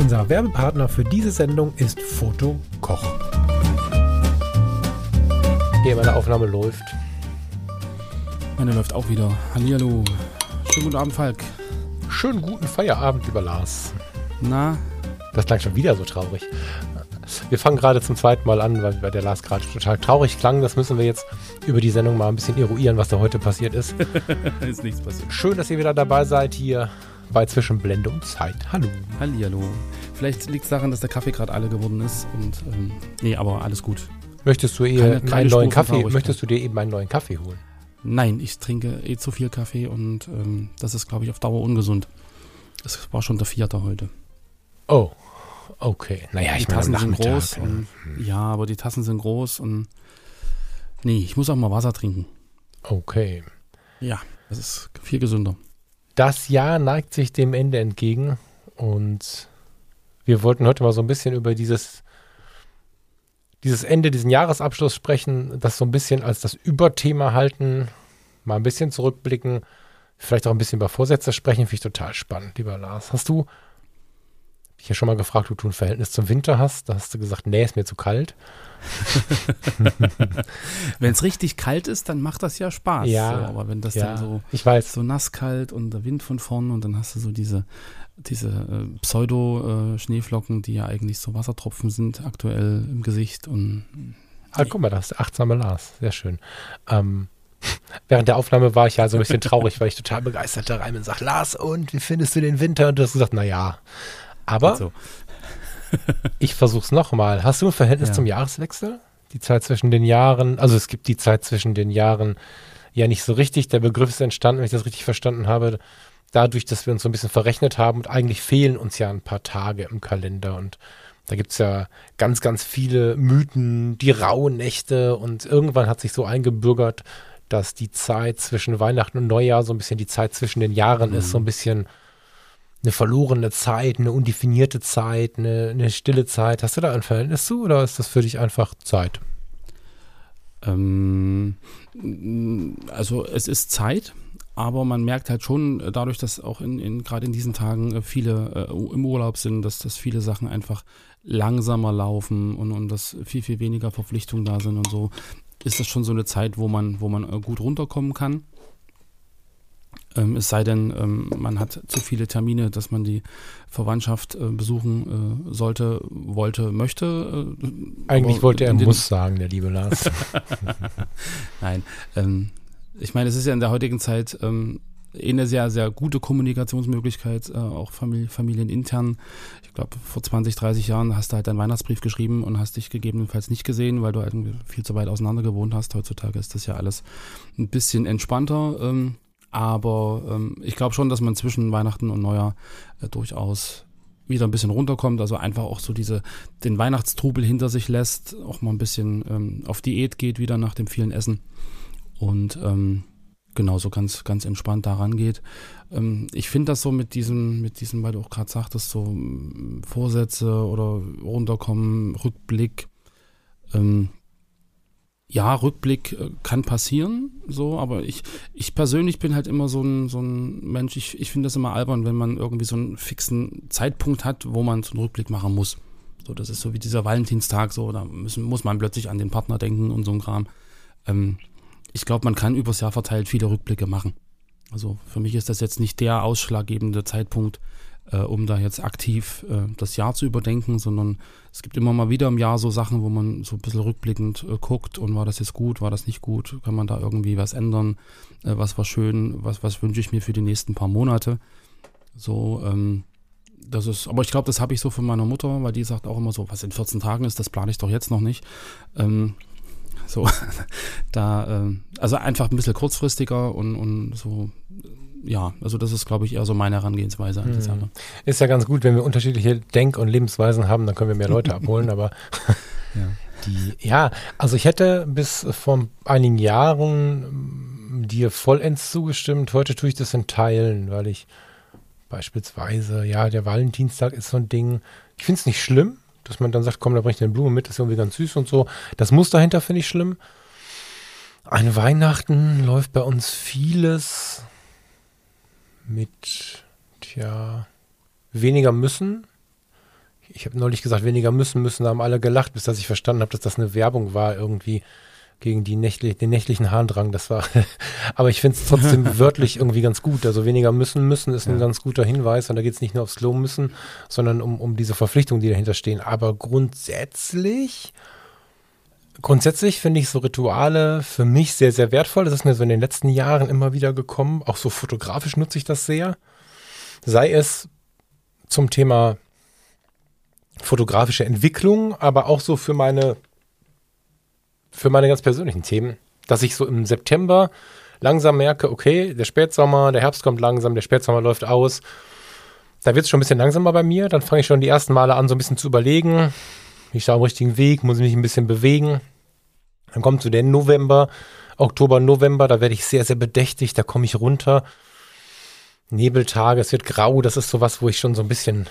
Unser Werbepartner für diese Sendung ist Foto Koch. Hier, meine Aufnahme läuft. Meine läuft auch wieder. Hallihallo. Schönen guten Abend, Falk. Schönen guten Feierabend, lieber Lars. Na, Das klang schon wieder so traurig. Wir fangen gerade zum zweiten Mal an, weil, weil der Lars gerade total traurig klang. Das müssen wir jetzt über die Sendung mal ein bisschen eruieren, was da heute passiert ist. ist nichts passiert. Schön, dass ihr wieder dabei seid hier bei Zwischenblende und Zeit. Hallo. Hallihallo. Vielleicht liegt es daran, dass der Kaffee gerade alle geworden ist und ähm, nee, aber alles gut. Möchtest du Keine- ihr keine einen neuen Kaffee? Möchtest du dir eben einen neuen Kaffee holen? Nein, ich trinke eh zu viel Kaffee und ähm, das ist, glaube ich, auf Dauer ungesund. Das war schon der vierte heute. Oh, okay. Naja, die ich meine am Tassen sind groß. Und, ja, aber die Tassen sind groß und nee, ich muss auch mal Wasser trinken. Okay. Ja, das ist viel gesünder. Das Jahr neigt sich dem Ende entgegen und wir wollten heute mal so ein bisschen über dieses, dieses Ende, diesen Jahresabschluss sprechen, das so ein bisschen als das Überthema halten, mal ein bisschen zurückblicken, vielleicht auch ein bisschen über Vorsätze sprechen, finde ich total spannend, lieber Lars. Hast du dich ja schon mal gefragt, ob du ein Verhältnis zum Winter hast? Da hast du gesagt, nee, ist mir zu kalt. Wenn es richtig kalt ist, dann macht das ja Spaß. Ja, so, aber wenn das ja, dann so ich weiß. so nasskalt und der Wind von vorn und dann hast du so diese, diese äh, Pseudo-Schneeflocken, die ja eigentlich so Wassertropfen sind aktuell im Gesicht und Ah, guck mal, das ist der achtsame Lars. Sehr schön. Ähm, während der Aufnahme war ich ja so ein bisschen traurig, weil ich total begeistert da rein bin und sage, Lars, und wie findest du den Winter? Und du hast gesagt, naja. Aber so. ich versuch's nochmal. Hast du ein Verhältnis Ja. zum Jahreswechsel? Die Zeit zwischen den Jahren, also es gibt die Zeit zwischen den Jahren ja nicht so richtig. Der Begriff ist entstanden, wenn ich das richtig verstanden habe, dadurch, dass wir uns so ein bisschen verrechnet haben und eigentlich fehlen uns ja ein paar Tage im Kalender und da gibt's ja ganz, ganz viele Mythen, die rauen Nächte und irgendwann hat sich so eingebürgert, dass die Zeit zwischen Weihnachten und Neujahr so ein bisschen die Zeit zwischen den Jahren ist, so ein bisschen eine verlorene Zeit, eine undefinierte Zeit, eine, eine stille Zeit. Hast du da ein Verhältnis zu oder ist das für dich einfach Zeit? Ähm, also es ist Zeit, aber man merkt halt schon äh, dadurch, dass auch in, in gerade in diesen Tagen äh, viele äh, im Urlaub sind, dass, dass viele Sachen einfach langsamer laufen und, und dass viel, viel weniger Verpflichtungen da sind und so, ist das schon so eine Zeit, wo man, wo man äh, gut runterkommen kann. Ähm, es sei denn, ähm, man hat zu viele Termine, dass man die Verwandtschaft äh, besuchen äh, sollte, wollte, möchte. Äh, Eigentlich wollte er muss sagen, der liebe Lars. Nein, ähm, ich meine, es ist ja in der heutigen Zeit ähm, eine sehr, sehr gute Kommunikationsmöglichkeit, äh, auch Famili familienintern. Ich glaube, vor 20, 30 Jahren hast du halt deinen Weihnachtsbrief geschrieben und hast dich gegebenenfalls nicht gesehen, weil du halt viel zu weit auseinander gewohnt hast. Heutzutage ist das ja alles ein bisschen entspannter. Ähm, aber ähm, ich glaube schon, dass man zwischen Weihnachten und Neujahr äh, durchaus wieder ein bisschen runterkommt, also einfach auch so diese, den Weihnachtstrubel hinter sich lässt, auch mal ein bisschen ähm, auf Diät geht wieder nach dem vielen Essen und ähm, genauso ganz, ganz entspannt da rangeht. Ähm, ich finde das so mit diesem, mit diesem, weil du auch gerade sagtest, so ähm, Vorsätze oder runterkommen, Rückblick. Ähm, ja, Rückblick äh, kann passieren, so, aber ich, ich persönlich bin halt immer so ein, so ein Mensch, ich, ich finde das immer albern, wenn man irgendwie so einen fixen Zeitpunkt hat, wo man so einen Rückblick machen muss. So, das ist so wie dieser Valentinstag, so, da müssen, muss man plötzlich an den Partner denken und so ein Kram. Ähm, ich glaube, man kann übers Jahr verteilt viele Rückblicke machen. Also für mich ist das jetzt nicht der ausschlaggebende Zeitpunkt, äh, um da jetzt aktiv äh, das Jahr zu überdenken, sondern es gibt immer mal wieder im Jahr so Sachen, wo man so ein bisschen rückblickend äh, guckt und war das jetzt gut, war das nicht gut, kann man da irgendwie was ändern, äh, was war schön, was, was wünsche ich mir für die nächsten paar Monate. So, ähm, das ist, aber ich glaube, das habe ich so von meiner Mutter, weil die sagt auch immer so, was in 14 Tagen ist, das plane ich doch jetzt noch nicht. Ähm, so, da, ähm, also einfach ein bisschen kurzfristiger und, und so ja, also das ist, glaube ich, eher so meine Herangehensweise an die Hm. Sache. Ist ja ganz gut, wenn wir unterschiedliche Denk- und Lebensweisen haben, dann können wir mehr Leute abholen, aber Ja. die, ja, also ich hätte bis vor einigen Jahren ähm, dir vollends zugestimmt. Heute tue ich das in Teilen, weil ich beispielsweise, ja, der Valentinstag ist so ein Ding. Ich finde es nicht schlimm, dass man dann sagt, komm, da bring ich eine Blume mit, das ist irgendwie ganz süß und so. Das Muster dahinter finde ich schlimm. An Weihnachten läuft bei uns vieles mit, tja, weniger müssen. Ich habe neulich gesagt, weniger müssen, müssen, da haben alle gelacht, bis dass ich verstanden habe, dass das eine Werbung war irgendwie gegen die nächtli den nächtlichen Harndrang. Das war, aber ich finde es trotzdem wörtlich irgendwie ganz gut. Also weniger müssen, müssen ist ein Ja. ganz guter Hinweis. Und da geht es nicht nur aufs Klo müssen, sondern um, um diese Verpflichtungen, die dahinter stehen. Aber grundsätzlich, grundsätzlich finde ich so Rituale für mich sehr, sehr wertvoll. Das ist mir so in den letzten Jahren immer wieder gekommen. Auch so fotografisch nutze ich das sehr. Sei es zum Thema fotografische Entwicklung, aber auch so für meine, für meine ganz persönlichen Themen, dass ich so im September langsam merke, okay, der Spätsommer, der Herbst kommt langsam, der Spätsommer läuft aus. Da wird es schon ein bisschen langsamer bei mir. Dann fange ich schon die ersten Male an, so ein bisschen zu überlegen. Ich schaue am richtigen Weg, muss mich ein bisschen bewegen. Dann kommt so der November, Oktober, November, da werde ich sehr, sehr bedächtig, da komme ich runter. Nebeltage, es wird grau, das ist sowas, wo ich schon so ein bisschen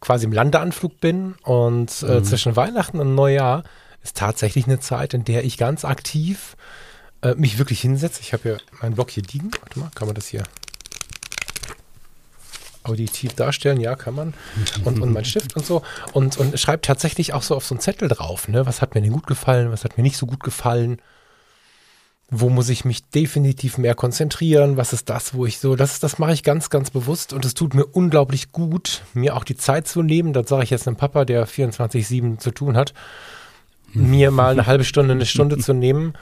quasi im Landeanflug bin. Und äh, Mhm. zwischen Weihnachten und Neujahr ist tatsächlich eine Zeit, in der ich ganz aktiv äh, mich wirklich hinsetze. Ich habe ja meinen Blog hier liegen. Warte mal, kann man das hier auditiv darstellen? Ja, kann man. Und, und mein Stift und so. Und, und schreibe tatsächlich auch so auf so einen Zettel drauf. Ne? Was hat mir denn gut gefallen? Was hat mir nicht so gut gefallen? Wo muss ich mich definitiv mehr konzentrieren? Was ist das, wo ich so, das, das mache ich ganz, ganz bewusst und es tut mir unglaublich gut, mir auch die Zeit zu nehmen. Das sage ich jetzt einem Papa, der 24-7 zu tun hat, mir mal eine halbe Stunde, eine Stunde zu nehmen,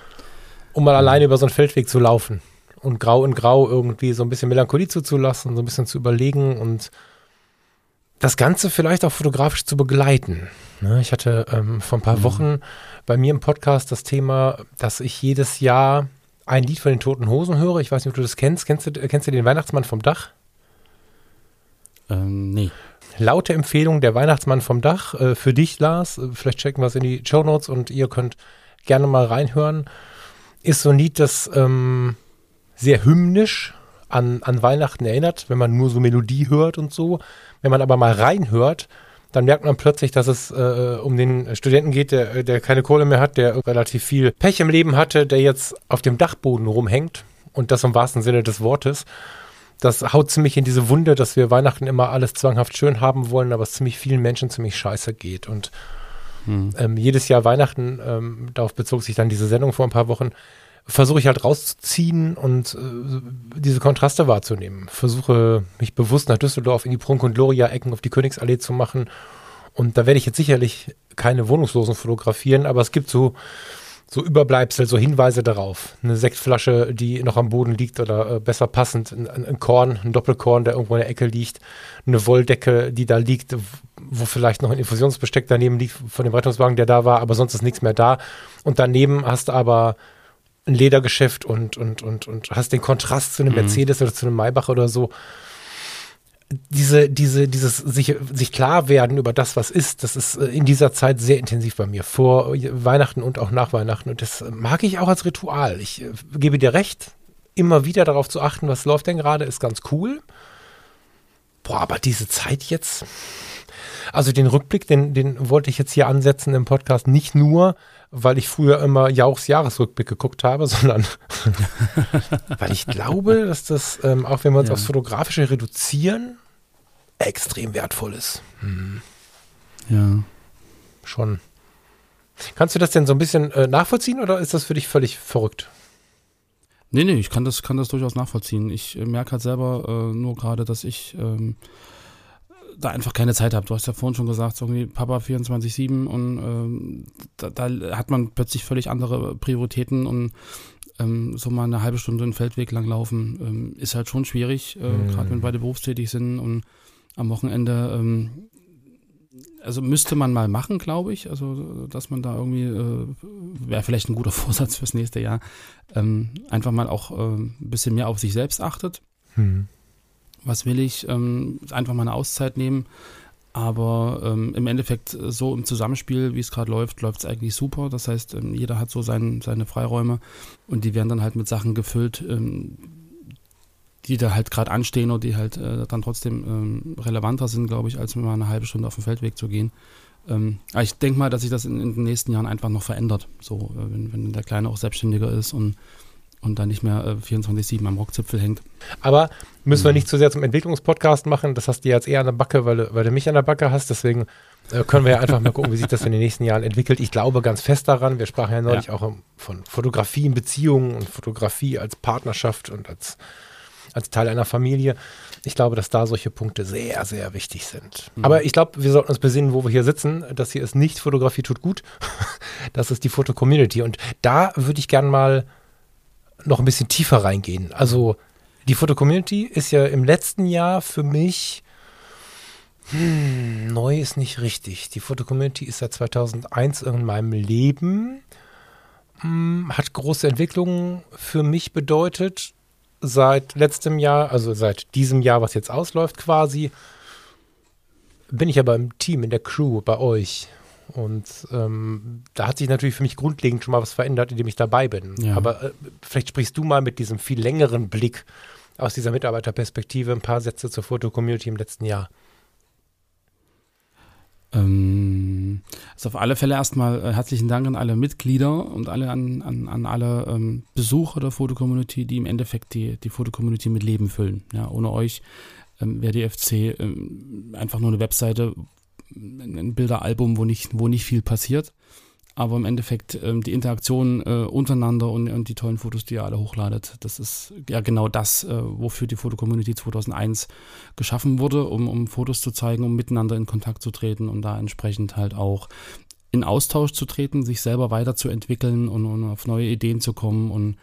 um mal alleine über so einen Feldweg zu laufen und grau in grau irgendwie so ein bisschen Melancholie zuzulassen, so ein bisschen zu überlegen und das Ganze vielleicht auch fotografisch zu begleiten. Ne, ich hatte ähm, vor ein paar Wochen bei mir im Podcast das Thema, dass ich jedes Jahr ein Lied von den Toten Hosen höre. Ich weiß nicht, ob du das kennst. Kennst du, kennst du den Weihnachtsmann vom Dach? Ähm, nee. Laute Empfehlung, der Weihnachtsmann vom Dach. Äh, für dich, Lars. Äh, vielleicht checken wir es in die Show Notes und ihr könnt gerne mal reinhören. Ist so ein Lied, das ähm, sehr hymnisch an, an Weihnachten erinnert, wenn man nur so Melodie hört und so. Wenn man aber mal reinhört, dann merkt man plötzlich, dass es äh, um den Studenten geht, der, der keine Kohle mehr hat, der relativ viel Pech im Leben hatte, der jetzt auf dem Dachboden rumhängt und das im wahrsten Sinne des Wortes. Das haut ziemlich in diese Wunde, dass wir Weihnachten immer alles zwanghaft schön haben wollen, aber es ziemlich vielen Menschen ziemlich scheiße geht. Und Hm. ähm, jedes Jahr Weihnachten, ähm, darauf bezog sich dann diese Sendung vor ein paar Wochen, versuche ich halt rauszuziehen und äh, diese Kontraste wahrzunehmen. Versuche mich bewusst nach Düsseldorf in die Prunk- und Gloria-Ecken auf die Königsallee zu machen. Und da werde ich jetzt sicherlich keine Wohnungslosen fotografieren, aber es gibt so, so Überbleibsel, so Hinweise darauf. Eine Sektflasche, die noch am Boden liegt oder äh, besser passend, ein, ein ein Korn, ein Doppelkorn, der irgendwo in der Ecke liegt, eine Wolldecke, die da liegt, wo vielleicht noch ein Infusionsbesteck daneben liegt von dem Rettungswagen, der da war, aber sonst ist nichts mehr da. Und daneben hast du aber ein Ledergeschäft und, und, und, und hast den Kontrast zu einem Mhm. Mercedes oder zu einem Maybach oder so. Diese, diese, dieses sich, sich klar werden über das, was ist, das ist äh, in dieser Zeit sehr intensiv bei mir, vor Weihnachten und auch nach Weihnachten. Und das mag ich auch als Ritual. Ich äh, gebe dir recht, immer wieder darauf zu achten, was läuft denn gerade, ist ganz cool. Boah, aber diese Zeit jetzt, also den Rückblick, den, den wollte ich jetzt hier ansetzen im Podcast, nicht nur, weil ich früher immer Jauchs Jahresrückblick geguckt habe, sondern weil ich glaube, dass das, ähm, auch wenn wir uns Ja. aufs Fotografische reduzieren, extrem wertvoll ist. Ja. Schon. Kannst du das denn so ein bisschen äh, nachvollziehen oder ist das für dich völlig verrückt? Nee, nee, ich kann das, kann das durchaus nachvollziehen. Ich äh, merke halt selber äh, nur gerade, dass ich ähm, da einfach keine Zeit habe. Du hast ja vorhin schon gesagt, so irgendwie Papa 24-7 und ähm, da, da hat man plötzlich völlig andere Prioritäten und ähm, so mal eine halbe Stunde einen Feldweg lang laufen ähm, ist halt schon schwierig, äh, Mhm. gerade wenn beide berufstätig sind und am Wochenende ähm, also müsste man mal machen, glaube ich. Also, dass man da irgendwie, äh, wäre vielleicht ein guter Vorsatz fürs nächste Jahr, ähm, einfach mal auch äh, ein bisschen mehr auf sich selbst achtet. Hm. Was will ich? Ähm, einfach mal eine Auszeit nehmen. Aber ähm, im Endeffekt, äh, so im Zusammenspiel, wie es gerade läuft, läuft es eigentlich super. Das heißt, ähm, jeder hat so sein, seine Freiräume und die werden dann halt mit Sachen gefüllt, ähm, die da halt gerade anstehen oder die halt äh, dann trotzdem ähm, relevanter sind, glaube ich, als mal eine halbe Stunde auf den Feldweg zu gehen. Ähm, aber ich denke mal, dass sich das in, in, den nächsten Jahren einfach noch verändert. So, äh, wenn, wenn der Kleine auch selbstständiger ist und und dann nicht mehr äh, 24-7 am Rockzipfel hängt. Aber müssen wir mhm. nicht zu sehr zum Entwicklungspodcast machen. Das hast du jetzt eher an der Backe, weil, du, weil du mich an der Backe hast. Deswegen äh, können wir ja einfach mal gucken, wie sich das in den nächsten Jahren entwickelt. Ich glaube ganz fest daran. Wir sprachen ja neulich ja. auch von Fotografie in Beziehungen und Fotografie als Partnerschaft und als, als Teil einer Familie. Ich glaube, dass da solche Punkte sehr, sehr wichtig sind. Mhm. Aber ich glaube, wir sollten uns besinnen, wo wir hier sitzen. Das hier ist nicht Fotografie tut gut. das ist die Foto-Community. Und da würde ich gerne mal noch ein bisschen tiefer reingehen. Also die Foto-Community ist ja im letzten Jahr für mich hm, neu ist nicht richtig. Die Foto-Community ist seit 2001 in meinem Leben, hm, hat große Entwicklungen für mich bedeutet. Seit letztem Jahr, also seit diesem Jahr, was jetzt ausläuft quasi, bin ich aber im Team, in der Crew bei euch. Und ähm, da hat sich natürlich für mich grundlegend schon mal was verändert, indem ich dabei bin. Ja. Aber äh, vielleicht sprichst du mal mit diesem viel längeren Blick aus dieser Mitarbeiterperspektive ein paar Sätze zur Foto-Community im letzten Jahr. Ähm, also auf alle Fälle erstmal äh, herzlichen Dank an alle Mitglieder und alle an, an, an alle ähm, Besucher der Foto-Community, die im Endeffekt die, die Foto-Community mit Leben füllen. Ja, ohne euch ähm, wäre die FC ähm, einfach nur eine Webseite, ein Bilderalbum, wo nicht, wo nicht viel passiert. Aber im Endeffekt ähm, die Interaktion äh, untereinander und, und, die tollen Fotos, die ihr alle hochladet, das ist ja genau das, äh, wofür die Foto-Community 2001 geschaffen wurde, um, um Fotos zu zeigen, um miteinander in Kontakt zu treten und da entsprechend halt auch in Austausch zu treten, sich selber weiterzuentwickeln und, und auf neue Ideen zu kommen und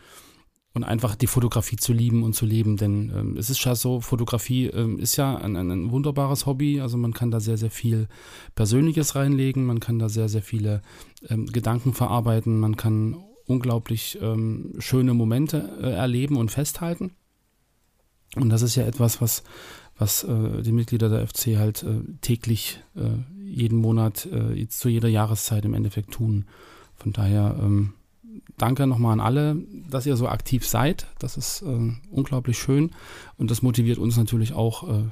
und einfach die Fotografie zu lieben und zu leben. Denn ähm, es ist ja so, Fotografie ähm, ist ja ein, ein, wunderbares Hobby. Also man kann da sehr, sehr viel Persönliches reinlegen, man kann da sehr, sehr viele ähm, Gedanken verarbeiten, man kann unglaublich ähm, schöne Momente äh, erleben und festhalten. Und das ist ja etwas, was, was äh, die Mitglieder der FC halt äh, täglich, äh, jeden Monat, äh, zu jeder Jahreszeit im Endeffekt tun. Von daher ähm, danke nochmal an alle, dass ihr so aktiv seid. Das ist äh, unglaublich schön und das motiviert uns natürlich auch äh,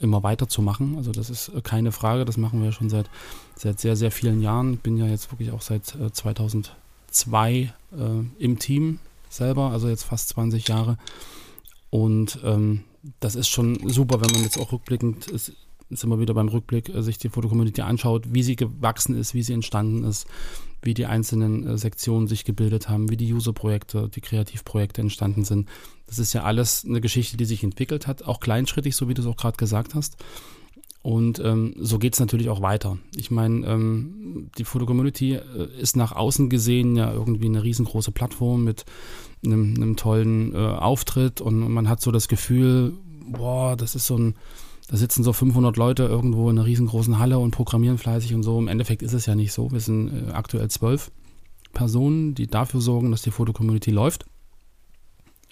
immer weiterzumachen. Also das ist äh, keine Frage, das machen wir schon seit, seit sehr, sehr vielen Jahren. Ich bin ja jetzt wirklich auch seit 2002 äh, äh, im Team selber, also jetzt fast 20 Jahre. Und ähm, das ist schon super, wenn man jetzt auch rückblickend ist, ist immer wieder beim Rückblick, äh, sich die Fotocommunity anschaut, wie sie gewachsen ist, wie sie entstanden ist wie die einzelnen äh, Sektionen sich gebildet haben, wie die User-Projekte, die Kreativprojekte entstanden sind. Das ist ja alles eine Geschichte, die sich entwickelt hat, auch kleinschrittig, so wie du es auch gerade gesagt hast. Und ähm, so geht es natürlich auch weiter. Ich meine, ähm, die Foto-Community äh, ist nach außen gesehen ja irgendwie eine riesengroße Plattform mit einem, einem tollen äh, Auftritt und man hat so das Gefühl, boah, das ist so ein da sitzen so 500 Leute irgendwo in einer riesengroßen Halle und programmieren fleißig und so. Im Endeffekt ist es ja nicht so. Wir sind äh, aktuell zwölf Personen, die dafür sorgen, dass die Foto-Community läuft.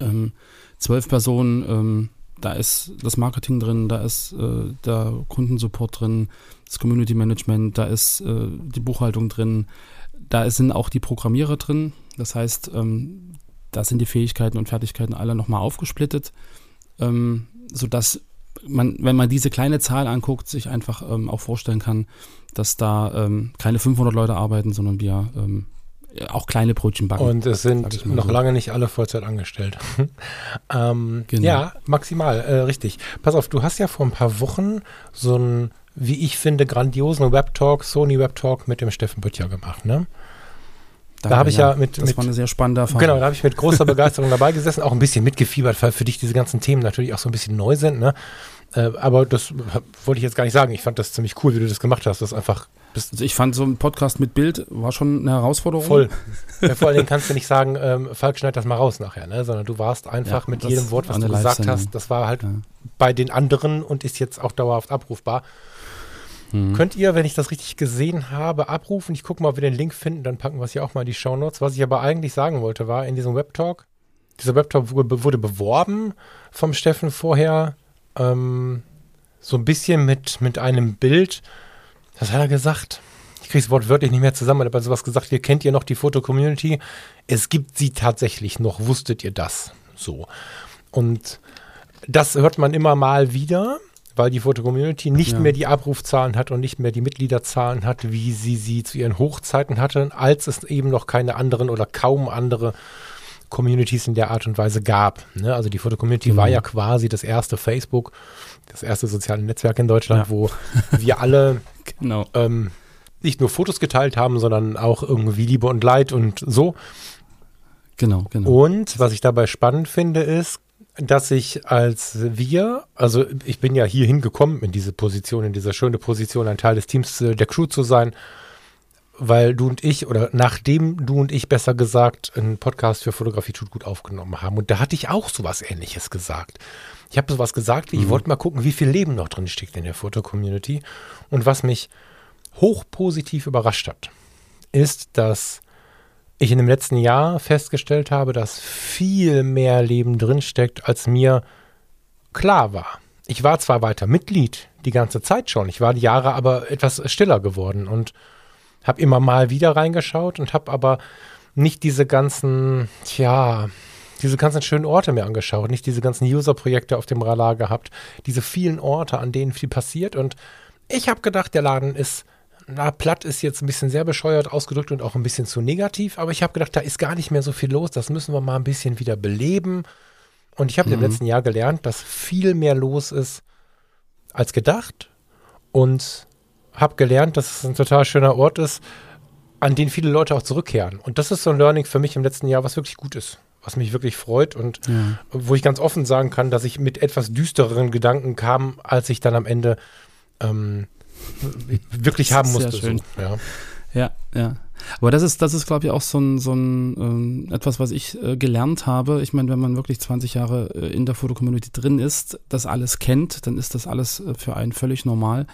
Ähm, zwölf Personen, ähm, da ist das Marketing drin, da ist äh, der Kundensupport drin, das Community Management, da ist äh, die Buchhaltung drin, da sind auch die Programmierer drin. Das heißt, ähm, da sind die Fähigkeiten und Fertigkeiten alle nochmal aufgesplittet, ähm, sodass man, wenn man diese kleine Zahl anguckt, sich einfach ähm, auch vorstellen kann, dass da ähm, keine 500 Leute arbeiten, sondern wir ähm, auch kleine Brötchen backen. Und es sind noch so. lange nicht alle Vollzeit angestellt. ähm, genau. Ja, maximal, äh, richtig. Pass auf, du hast ja vor ein paar Wochen so einen, wie ich finde, grandiosen Webtalk, Sony Webtalk mit dem Steffen Böttcher gemacht, ne? Danke, da habe ich ja, ja mit. Das mit, war eine sehr spannende Erfahrung. Genau, da habe ich mit großer Begeisterung dabei gesessen, auch ein bisschen mitgefiebert, weil für dich diese ganzen Themen natürlich auch so ein bisschen neu sind. Ne? Äh, aber das wollte ich jetzt gar nicht sagen. Ich fand das ziemlich cool, wie du das gemacht hast. Das einfach. Also ich fand so ein Podcast mit Bild war schon eine Herausforderung. Voll. ja, vor allen Dingen kannst du nicht sagen, ähm, Falk schneid das mal raus nachher, ne? sondern du warst einfach ja, mit jedem Wort, was du gesagt hast, das war halt ja. bei den anderen und ist jetzt auch dauerhaft abrufbar. Mhm. Könnt ihr, wenn ich das richtig gesehen habe, abrufen. Ich gucke mal, ob wir den Link finden, dann packen wir es ja auch mal in die Show Notes. Was ich aber eigentlich sagen wollte, war in diesem Webtalk dieser Webtalk wurde, wurde beworben vom Steffen vorher, ähm, so ein bisschen mit, mit einem Bild. Was hat er gesagt? Ich kriege das Wort wörtlich nicht mehr zusammen, aber sowas gesagt, ihr kennt ihr noch die Foto-Community? Es gibt sie tatsächlich noch, wusstet ihr das? So. Und das hört man immer mal wieder, weil die Foto-Community nicht Ja. mehr die Abrufzahlen hat und nicht mehr die Mitgliederzahlen hat, wie sie sie zu ihren Hochzeiten hatten, als es eben noch keine anderen oder kaum andere Communities in der Art und Weise gab. Ne? Also die Foto-Community Genau. war ja quasi das erste Facebook, das erste soziale Netzwerk in Deutschland, Ja. wo wir alle Genau. ähm, nicht nur Fotos geteilt haben, sondern auch irgendwie Liebe und Leid und so. Genau, genau. Und was ich dabei spannend finde, ist, dass ich als wir, also ich bin ja hier hingekommen in diese Position, in diese schöne Position, ein Teil des Teams äh, der Crew zu sein, weil du und ich, oder nachdem du und ich besser gesagt, einen Podcast für Fotografie tut gut aufgenommen haben. Und da hatte ich auch sowas ähnliches gesagt. Ich habe sowas gesagt, wie ich wollte mal gucken, wie viel Leben noch drin steckt in der Foto-Community. Und was mich hoch positiv überrascht hat, ist, dass ich in dem letzten Jahr festgestellt habe, dass viel mehr Leben drinsteckt, als mir klar war. Ich war zwar weiter Mitglied die ganze Zeit schon, ich war die Jahre aber etwas stiller geworden und habe immer mal wieder reingeschaut und habe aber nicht diese ganzen, tja, diese ganzen schönen Orte mir angeschaut, nicht diese ganzen User-Projekte auf dem Radar gehabt, diese vielen Orte, an denen viel passiert und ich habe gedacht, der Laden ist na, platt ist jetzt ein bisschen sehr bescheuert ausgedrückt und auch ein bisschen zu negativ, aber ich habe gedacht, da ist gar nicht mehr so viel los, das müssen wir mal ein bisschen wieder beleben. Und ich habe im letzten Jahr gelernt, dass viel mehr los ist als gedacht und habe gelernt, dass es ein total schöner Ort ist, an den viele Leute auch zurückkehren. Und das ist so ein Learning für mich im letzten Jahr, was wirklich gut ist, was mich wirklich freut und Ja. wo ich ganz offen sagen kann, dass ich mit etwas düstereren Gedanken kam, als ich dann am Ende ähm, wirklich haben Sehr musste. schön. So. Ja. Ja, ja. Aber das ist, das ist, glaube ich, auch so ein, so ein ähm, etwas, was ich äh, gelernt habe. Ich meine, wenn man wirklich 20 Jahre äh, in der Fotocommunity drin ist, das alles kennt, dann ist das alles äh, für einen völlig normal.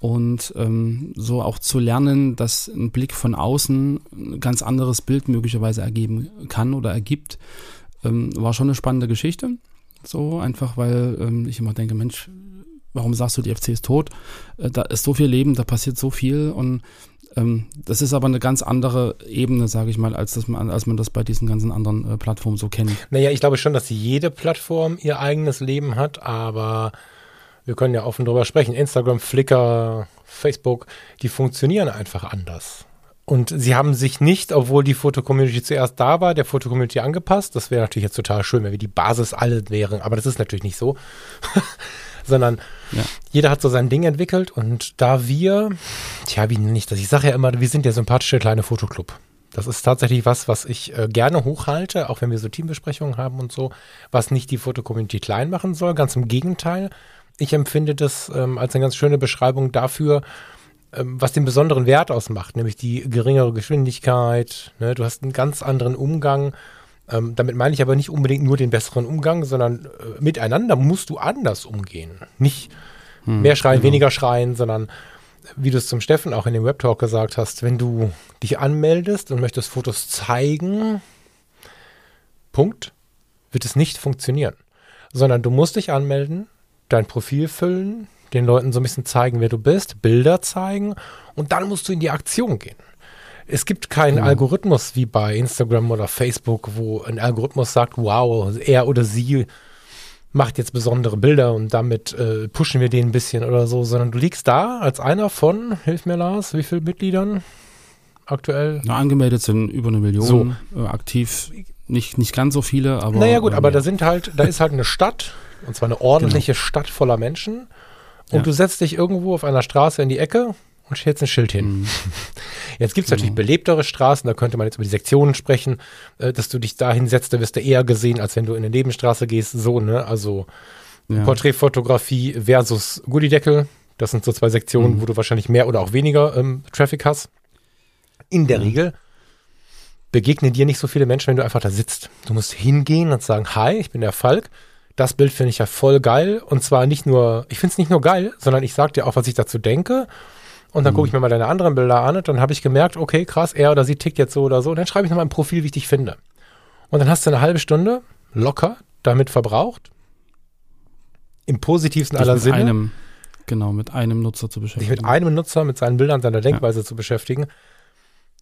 Und ähm, so auch zu lernen, dass ein Blick von außen ein ganz anderes Bild möglicherweise ergeben kann oder ergibt, ähm, war schon eine spannende Geschichte. So einfach, weil ähm, ich immer denke, Mensch, warum sagst du, die FC ist tot? Äh, da ist so viel Leben, da passiert so viel und ähm, das ist aber eine ganz andere Ebene, sage ich mal, als, das man, als man das bei diesen ganzen anderen äh, Plattformen so kennt. Naja, ich glaube schon, dass jede Plattform ihr eigenes Leben hat, aber wir können ja offen drüber sprechen. Instagram, Flickr, Facebook, die funktionieren einfach anders. Und sie haben sich nicht, obwohl die Foto-Community zuerst da war, der Foto-Community angepasst. Das wäre natürlich jetzt total schön, wenn wir die Basis alle wären, aber das ist natürlich nicht so. Sondern Ja. jeder hat so sein Ding entwickelt und da wir, tja, wie das? Ich sage ja immer, wir sind der sympathische kleine Fotoclub. Das ist tatsächlich was, was ich äh, gerne hochhalte, auch wenn wir so Teambesprechungen haben und so, was nicht die Foto-Community klein machen soll. Ganz im Gegenteil. Ich empfinde das ähm, als eine ganz schöne Beschreibung dafür, ähm, was den besonderen Wert ausmacht, nämlich die geringere Geschwindigkeit. Ne? Du hast einen ganz anderen Umgang. Ähm, damit meine ich aber nicht unbedingt nur den besseren Umgang, sondern äh, miteinander musst du anders umgehen. Nicht mehr schreien, weniger schreien, sondern wie du es zum Steffen auch in dem Webtalk gesagt hast, wenn du dich anmeldest und möchtest Fotos zeigen, Punkt, wird es nicht funktionieren. Sondern du musst dich anmelden, dein Profil füllen, den Leuten so ein bisschen zeigen, wer du bist, Bilder zeigen und dann musst du in die Aktion gehen. Es gibt keinen Genau. Algorithmus wie bei Instagram oder Facebook, wo ein Algorithmus sagt, wow, er oder sie macht jetzt besondere Bilder und damit äh, pushen wir den ein bisschen oder so, sondern du liegst da als einer von, hilf mir Lars, wie viele Mitgliedern aktuell? Na, angemeldet sind über eine Million, äh, aktiv nicht, nicht ganz so viele, aber. naja gut, ähm, aber ja. da sind halt, da ist halt eine Stadt, und zwar eine ordentliche Stadt voller Menschen. Und Ja. du setzt dich irgendwo auf einer Straße in die Ecke und stellst ein Schild hin. Mhm. Jetzt gibt es natürlich belebtere Straßen, da könnte man jetzt über die Sektionen sprechen, äh, dass du dich da hinsetzt, da wirst du eher gesehen, als wenn du in eine Nebenstraße gehst. So, ne? Also Ja. Porträtfotografie versus Gullideckel. Das sind so zwei Sektionen, Mhm. wo du wahrscheinlich mehr oder auch weniger ähm, Traffic hast. In der Ja. Regel begegnen dir nicht so viele Menschen, wenn du einfach da sitzt. Du musst hingehen und sagen, hi, ich bin der Falk. Das Bild finde ich ja voll geil. Und zwar nicht nur, ich finde es nicht nur geil, sondern ich sage dir auch, was ich dazu denke. Und dann Mhm. gucke ich mir mal deine anderen Bilder an und dann habe ich gemerkt, okay, krass, er oder sie tickt jetzt so oder so. Und dann schreibe ich nochmal im Profil, wie ich dich finde. Und dann hast du eine halbe Stunde locker damit verbraucht. Im positivsten Dich aller mit Sinne. einem, genau, mit einem Nutzer zu dich beschäftigen. mit einem Nutzer, mit seinen Bildern, seiner Denkweise zu beschäftigen.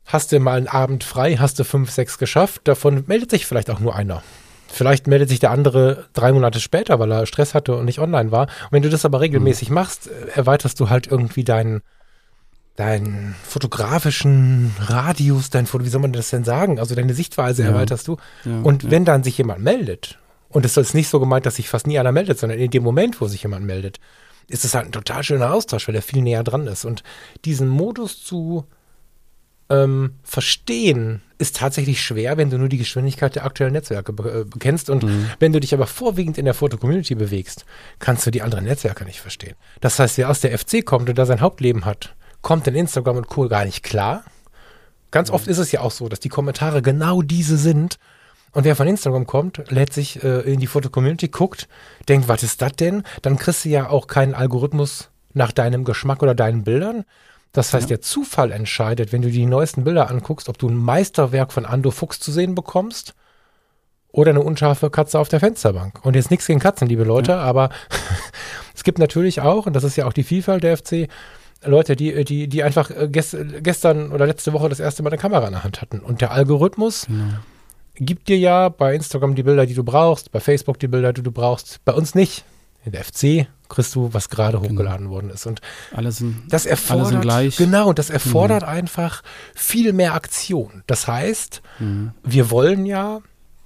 Hast du mal einen Abend frei, hast du fünf, sechs geschafft, davon meldet sich vielleicht auch nur einer. Vielleicht meldet sich der andere drei Monate später, weil er Stress hatte und nicht online war. Und wenn du das aber regelmäßig machst, äh, erweiterst du halt irgendwie deinen deinen fotografischen Radius, dein Foto, wie soll man das denn sagen? Also deine Sichtweise Ja. erweiterst du. Ja, Und ja. wenn dann sich jemand meldet, und es ist nicht so gemeint, dass sich fast nie einer meldet, sondern in dem Moment, wo sich jemand meldet, ist es halt ein total schöner Austausch, weil der viel näher dran ist. Und diesen Modus zu ähm, verstehen, ist tatsächlich schwer, wenn du nur die Geschwindigkeit der aktuellen Netzwerke äh, kennst. Und wenn du dich aber vorwiegend in der Foto-Community bewegst, kannst du die anderen Netzwerke nicht verstehen. Das heißt, wer aus der FC kommt und da sein Hauptleben hat, kommt in Instagram und Co. gar nicht klar. Ganz oft ist es ja auch so, dass die Kommentare genau diese sind. Und wer von Instagram kommt, lädt sich äh, in die Foto-Community, guckt, denkt, was ist das denn? Dann kriegst du ja auch keinen Algorithmus nach deinem Geschmack oder deinen Bildern. Das heißt, der Zufall entscheidet, wenn du die neuesten Bilder anguckst, ob du ein Meisterwerk von Ando Fuchs zu sehen bekommst oder eine unscharfe Katze auf der Fensterbank. Und jetzt nichts gegen Katzen, liebe Leute, aber es gibt natürlich auch, und das ist ja auch die Vielfalt der FC, Leute, die, die, die einfach äh, gest, gestern oder letzte Woche das erste Mal eine Kamera in der Hand hatten. Und der Algorithmus Genau. gibt dir ja bei Instagram die Bilder, die du brauchst, bei Facebook die Bilder, die du brauchst, bei uns nicht. In der FC kriegst du, was gerade hochgeladen worden ist. Und Alle sind, das erfordert, alle sind gleich. genau, das erfordert einfach viel mehr Aktion. Das heißt, Mhm. wir wollen ja,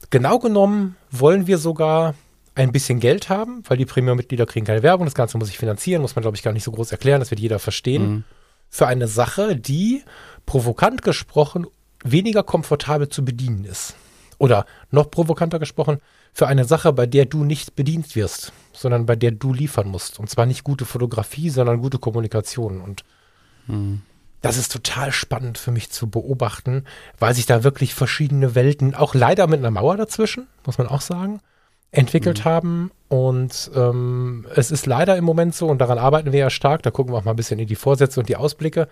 genau genommen, wollen wir sogar ein bisschen Geld haben, weil die Premium-Mitglieder kriegen keine Werbung, das Ganze muss sich finanzieren, muss man, glaube ich, gar nicht so groß erklären, das wird jeder verstehen, Mhm. für eine Sache, die, provokant gesprochen, weniger komfortabel zu bedienen ist. Oder noch provokanter gesprochen, für eine Sache, bei der du nicht bedient wirst, sondern bei der du liefern musst. Und zwar nicht gute Fotografie, sondern gute Kommunikation. Und Mhm. das ist total spannend für mich zu beobachten, weil sich da wirklich verschiedene Welten, auch leider mit einer Mauer dazwischen, muss man auch sagen, entwickelt haben. Und ähm, es ist leider im Moment so, und daran arbeiten wir ja stark, da gucken wir auch mal ein bisschen in die Vorsätze und die Ausblicke,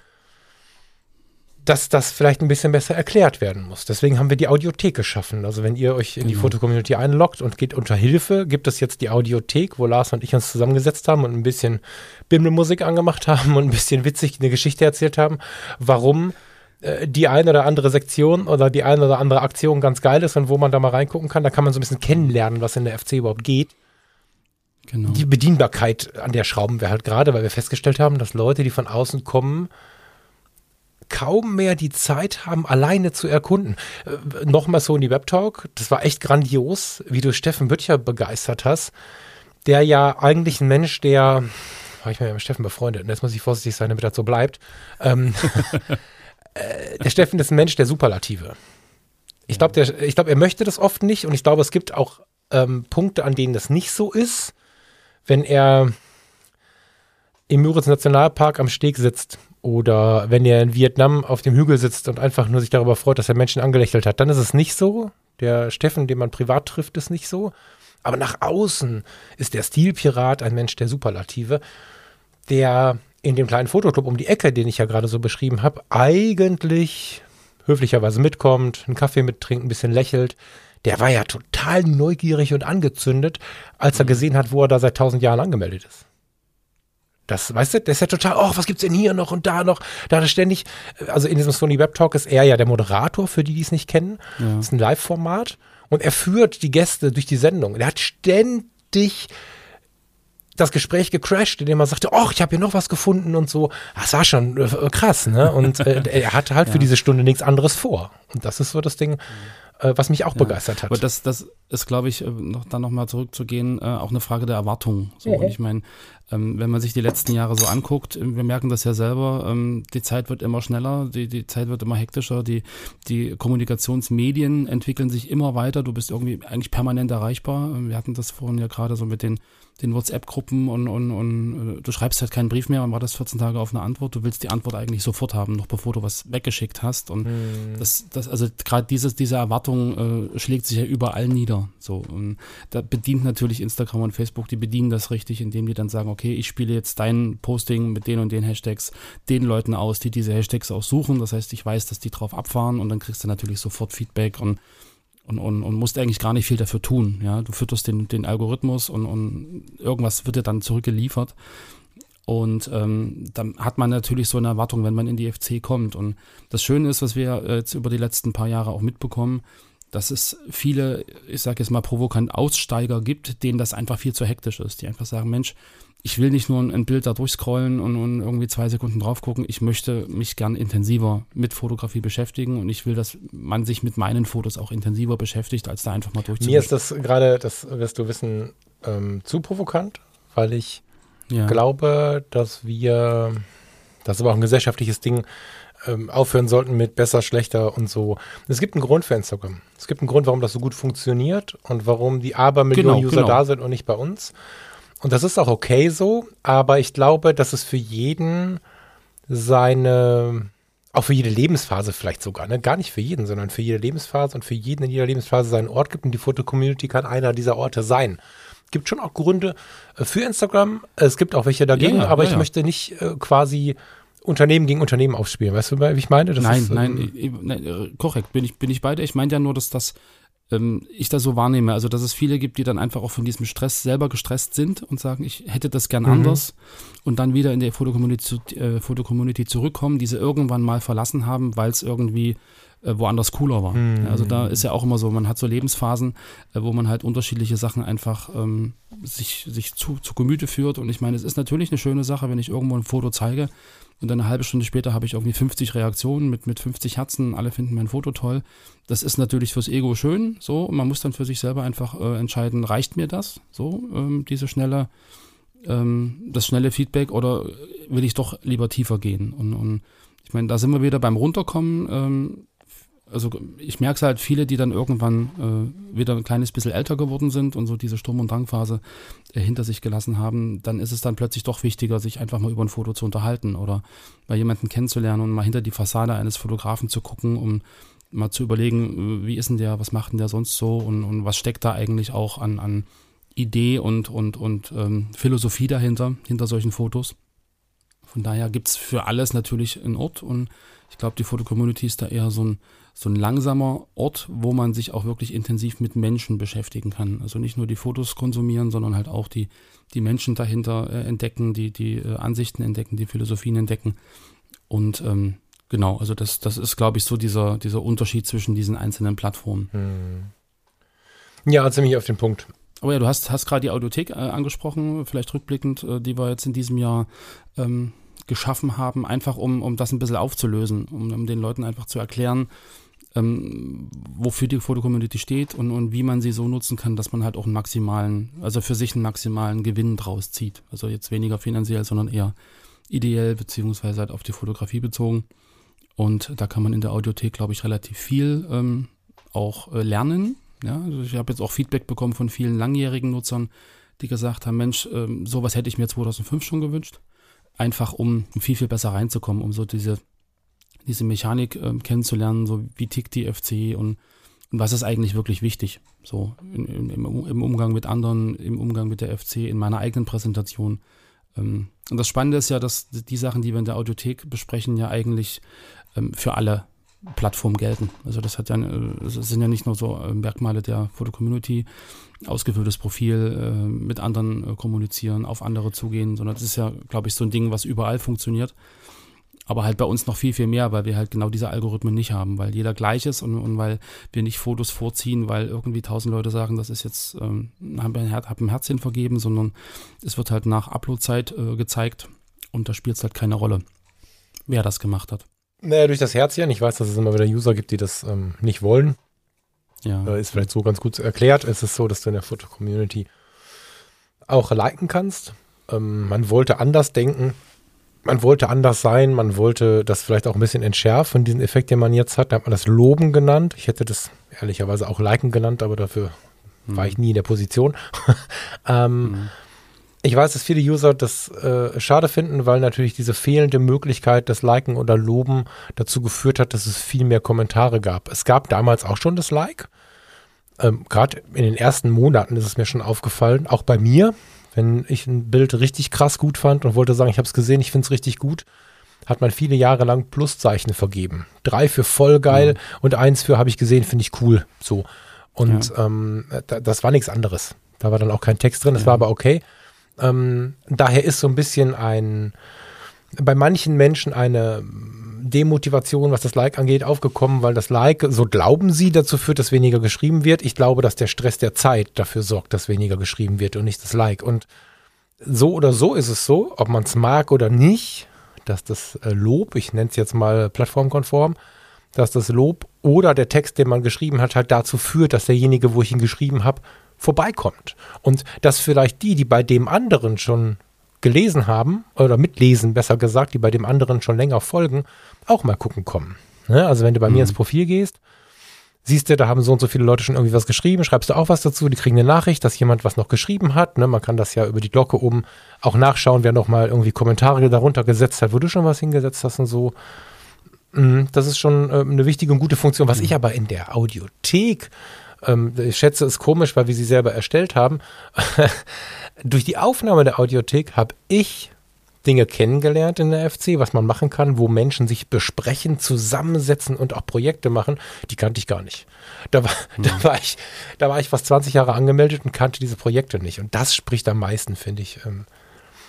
dass das vielleicht ein bisschen besser erklärt werden muss. Deswegen haben wir die Audiothek geschaffen. Also wenn ihr euch in die Genau. Fotocommunity einloggt und geht unter Hilfe, gibt es jetzt die Audiothek, wo Lars und ich uns zusammengesetzt haben und ein bisschen Bimmelmusik angemacht haben und ein bisschen witzig eine Geschichte erzählt haben, warum die eine oder andere Sektion oder die eine oder andere Aktion ganz geil ist und wo man da mal reingucken kann. Da kann man so ein bisschen kennenlernen, was in der FC überhaupt geht. Genau. Die Bedienbarkeit, an der schrauben wir halt gerade, weil wir festgestellt haben, dass Leute, die von außen kommen, kaum mehr die Zeit haben, alleine zu erkunden. Äh, Nochmal so in die Webtalk, das war echt grandios, wie du Steffen Böttcher begeistert hast, der ja eigentlich ein Mensch, der, war ich mal mit Steffen befreundet, und jetzt muss ich vorsichtig sein, damit das so bleibt. Ähm, äh, der Steffen ist ein Mensch der Superlative. Ich glaube, ich glaube, er möchte das oft nicht und ich glaube, es gibt auch ähm, Punkte, an denen das nicht so ist. Wenn er im Müritz Nationalpark am Steg sitzt oder wenn er in Vietnam auf dem Hügel sitzt und einfach nur sich darüber freut, dass er Menschen angelächelt hat, dann ist es nicht so. Der Steffen, den man privat trifft, ist nicht so. Aber nach außen ist der Stilpirat ein Mensch der Superlative, der in dem kleinen Fotoclub um die Ecke, den ich ja gerade so beschrieben habe, eigentlich höflicherweise mitkommt, einen Kaffee mittrinkt, ein bisschen lächelt. Der war ja total neugierig und angezündet, als er gesehen hat, wo er da seit tausend Jahren angemeldet ist. Das, weißt du, der ist ja total, oh, was gibt's denn hier noch und da noch? Da hat er ständig, also in diesem Sony Web Talk ist er ja der Moderator, für die, die es nicht kennen. Ja. Das ist ein Live-Format. Und er führt die Gäste durch die Sendung. Er hat ständig das Gespräch gecrashed, indem er sagte, oh, ich habe hier noch was gefunden und so. Das war schon äh, krass, ne? Und äh, er hatte halt für Ja. diese Stunde nichts anderes vor. Und das ist so das Ding, äh, was mich auch begeistert hat. Aber das, das ist, glaube ich, äh, noch, dann nochmal zurückzugehen, äh, auch eine Frage der Erwartung. So, und ich meine, ähm, wenn man sich die letzten Jahre so anguckt, äh, wir merken das ja selber, ähm, die Zeit wird immer schneller, die, die Zeit wird immer hektischer, die, die Kommunikationsmedien entwickeln sich immer weiter, du bist irgendwie eigentlich permanent erreichbar. Ähm, Wir hatten das vorhin ja gerade so mit den den WhatsApp-Gruppen und, und, und äh, du schreibst halt keinen Brief mehr und wartest 14 Tage auf eine Antwort. Du willst die Antwort eigentlich sofort haben, noch bevor du was weggeschickt hast. Und das, das, also gerade dieses, diese Erwartung äh, schlägt sich ja überall nieder. So, und da bedient natürlich Instagram und Facebook, die bedienen das richtig, indem die dann sagen, okay, ich spiele jetzt dein Posting mit den und den Hashtags den Leuten aus, die diese Hashtags auch suchen. Das heißt, ich weiß, dass die drauf abfahren und dann kriegst du natürlich sofort Feedback und und, und, und musst eigentlich gar nicht viel dafür tun. Ja, du fütterst den, den Algorithmus und, und irgendwas wird dir dann zurückgeliefert. Und ähm, dann hat man natürlich so eine Erwartung, wenn man in die FC kommt. Und das Schöne ist, was wir jetzt über die letzten paar Jahre auch mitbekommen, dass es viele, ich sage jetzt mal provokant, Aussteiger gibt, denen das einfach viel zu hektisch ist. Die einfach sagen, Mensch, ich will nicht nur ein Bild da durchscrollen und, und irgendwie zwei Sekunden drauf gucken. Ich möchte mich gern intensiver mit Fotografie beschäftigen und ich will, dass man sich mit meinen Fotos auch intensiver beschäftigt, als da einfach mal durchzugehen. Mir ist das gerade, das wirst du wissen, ähm, zu provokant, weil ich ja. glaube, dass wir, das ist aber auch ein gesellschaftliches Ding, ähm, aufhören sollten mit besser, schlechter und so. Es gibt einen Grund für Instagram. Es gibt einen Grund, warum das so gut funktioniert und warum die Abermillionen genau, User genau. da sind und nicht bei uns. Und das ist auch okay so, aber ich glaube, dass es für jeden seine, auch für jede Lebensphase vielleicht sogar, ne? gar nicht für jeden, sondern für jede Lebensphase und für jeden in jeder Lebensphase seinen Ort gibt und die Foto-Community kann einer dieser Orte sein. Gibt schon auch Gründe äh, für Instagram, es gibt auch welche dagegen, ja, aber ja, ich ja. möchte nicht äh, quasi Unternehmen gegen Unternehmen aufspielen. Weißt du, wie ich meine? Das nein, ist, nein, ähm, nein, äh, korrekt, bin ich, bin ich bei dir. Ich meine ja nur, dass das ich das so wahrnehme. Also, dass es viele gibt, die dann einfach auch von diesem Stress selber gestresst sind und sagen, ich hätte das gern mhm. anders und dann wieder in die Fotocommunity, äh, Fotocommunity zurückkommen, die sie irgendwann mal verlassen haben, weil es irgendwie woanders cooler war. Mhm. Also da ist ja auch immer so, man hat so Lebensphasen, äh, wo man halt unterschiedliche Sachen einfach ähm, sich, sich zu, zu Gemüte führt. Und ich meine, es ist natürlich eine schöne Sache, wenn ich irgendwo ein Foto zeige, und dann eine halbe Stunde später habe ich irgendwie 50 Reaktionen mit, mit 50 Herzen. Alle finden mein Foto toll. Das ist natürlich fürs Ego schön. So, und man muss dann für sich selber einfach äh, entscheiden, reicht mir das? So, ähm, diese schnelle, ähm, das schnelle Feedback oder will ich doch lieber tiefer gehen? Und, und ich meine, da sind wir wieder beim Runterkommen. Ähm, also ich merke es halt, viele, die dann irgendwann äh, wieder ein kleines bisschen älter geworden sind und so diese Sturm- und Drangphase äh, hinter sich gelassen haben, dann ist es dann plötzlich doch wichtiger, sich einfach mal über ein Foto zu unterhalten oder bei jemanden kennenzulernen und mal hinter die Fassade eines Fotografen zu gucken, um mal zu überlegen, äh, wie ist denn der, was macht denn der sonst so und, und was steckt da eigentlich auch an, an Idee und, und, und ähm, Philosophie dahinter, hinter solchen Fotos. Von daher gibt es für alles natürlich einen Ort und ich glaube, die Fotocommunity ist da eher so ein so ein langsamer Ort, wo man sich auch wirklich intensiv mit Menschen beschäftigen kann. Also nicht nur die Fotos konsumieren, sondern halt auch die, die Menschen dahinter äh, entdecken, die, die äh, Ansichten entdecken, die Philosophien entdecken. Und ähm, genau, also das, das ist, glaube ich, so dieser, dieser Unterschied zwischen diesen einzelnen Plattformen. Hm. Ja, ziemlich auf den Punkt. Aber ja, du hast, hast gerade die Audiothek äh, angesprochen, vielleicht rückblickend, äh, die wir jetzt in diesem Jahr ähm, geschaffen haben, einfach um, um das ein bisschen aufzulösen, um, um den Leuten einfach zu erklären, ähm, wofür die Fotocommunity steht und, und wie man sie so nutzen kann, dass man halt auch einen maximalen, also für sich einen maximalen Gewinn draus zieht. Also jetzt weniger finanziell, sondern eher ideell beziehungsweise halt auf die Fotografie bezogen. Und da kann man in der Audiothek, glaube ich, relativ viel ähm, auch äh, lernen. Ja, also ich habe jetzt auch Feedback bekommen von vielen langjährigen Nutzern, die gesagt haben, Mensch, ähm, sowas hätte ich mir 2005 schon gewünscht. Einfach um viel, viel besser reinzukommen, um so diese diese Mechanik äh, kennenzulernen, so wie tickt die FC und, und was ist eigentlich wirklich wichtig, so in, in, im, Umgang mit anderen, im Umgang mit der FC, in meiner eigenen Präsentation. Ähm, und das Spannende ist ja, dass die Sachen, die wir in der Audiothek besprechen, ja eigentlich ähm, für alle Plattformen gelten. Also das hat ja, das sind ja nicht nur so äh, Merkmale der Foto-Community, ausgefülltes Profil, äh, mit anderen äh, kommunizieren, auf andere zugehen, sondern das ist ja, glaube ich, so ein Ding, was überall funktioniert aber halt bei uns noch viel, viel mehr, weil wir halt genau diese Algorithmen nicht haben, weil jeder gleich ist und, und weil wir nicht Fotos vorziehen, weil irgendwie tausend Leute sagen, das ist jetzt, ähm, haben ein, hab ein Herzchen vergeben, sondern es wird halt nach Uploadzeit äh, gezeigt und da spielt es halt keine Rolle, wer das gemacht hat. Naja, durch das Herzchen, ich weiß, dass es immer wieder User gibt, die das ähm, nicht wollen. Ja. Äh, ist vielleicht so ganz gut erklärt. Es ist so, dass du in der Foto-Community auch liken kannst. Ähm, man wollte anders denken man wollte anders sein, man wollte das vielleicht auch ein bisschen entschärfen, diesen Effekt, den man jetzt hat. Da hat man das Loben genannt. Ich hätte das ehrlicherweise auch Liken genannt, aber dafür mhm. war ich nie in der Position. ähm, mhm. Ich weiß, dass viele User das äh, schade finden, weil natürlich diese fehlende Möglichkeit des Liken oder Loben dazu geführt hat, dass es viel mehr Kommentare gab. Es gab damals auch schon das Like. Ähm, Gerade in den ersten Monaten ist es mir schon aufgefallen, auch bei mir. Wenn ich ein Bild richtig krass gut fand und wollte sagen, ich habe es gesehen, ich finde es richtig gut, hat man viele Jahre lang Pluszeichen vergeben. Drei für voll geil mhm. und eins für habe ich gesehen, finde ich cool. So. Und ähm, da, das war nichts anderes. Da war dann auch kein Text drin, das war aber okay. Ähm, daher ist so ein bisschen ein, bei manchen Menschen eine Demotivation, was das Like angeht, aufgekommen, weil das Like, so glauben sie, dazu führt, dass weniger geschrieben wird. Ich glaube, dass der Stress der Zeit dafür sorgt, dass weniger geschrieben wird und nicht das Like. Und so oder so ist es so, ob man es mag oder nicht, dass das äh, Lob, ich nenne es jetzt mal plattformkonform, dass das Lob oder der Text, den man geschrieben hat, halt dazu führt, dass derjenige, wo ich ihn geschrieben habe, vorbeikommt. Und dass vielleicht die, die bei dem anderen schon gelesen haben, oder mitlesen, besser gesagt, die bei dem anderen schon länger folgen, auch mal gucken kommen. Ne? Also wenn du bei mhm. mir ins Profil gehst, siehst du, da haben so und so viele Leute schon irgendwie was geschrieben, schreibst du auch was dazu, die kriegen eine Nachricht, dass jemand was noch geschrieben hat. Ne? Man kann das ja über die Glocke oben auch nachschauen, wer nochmal irgendwie Kommentare darunter gesetzt hat, wo du schon was hingesetzt hast und so. Mhm, das ist schon äh, eine wichtige und gute Funktion. Was mhm. ich aber in der Audiothek ähm, ich schätze es komisch, weil wir sie selber erstellt haben. Durch die Aufnahme der Audiothek habe ich Dinge kennengelernt in der FC, was man machen kann, wo Menschen sich besprechen, zusammensetzen und auch Projekte machen, die kannte ich gar nicht. Da war, mhm. da war, ich, da war ich fast 20 Jahre angemeldet und kannte diese Projekte nicht. Und das spricht am meisten, finde ich, ähm,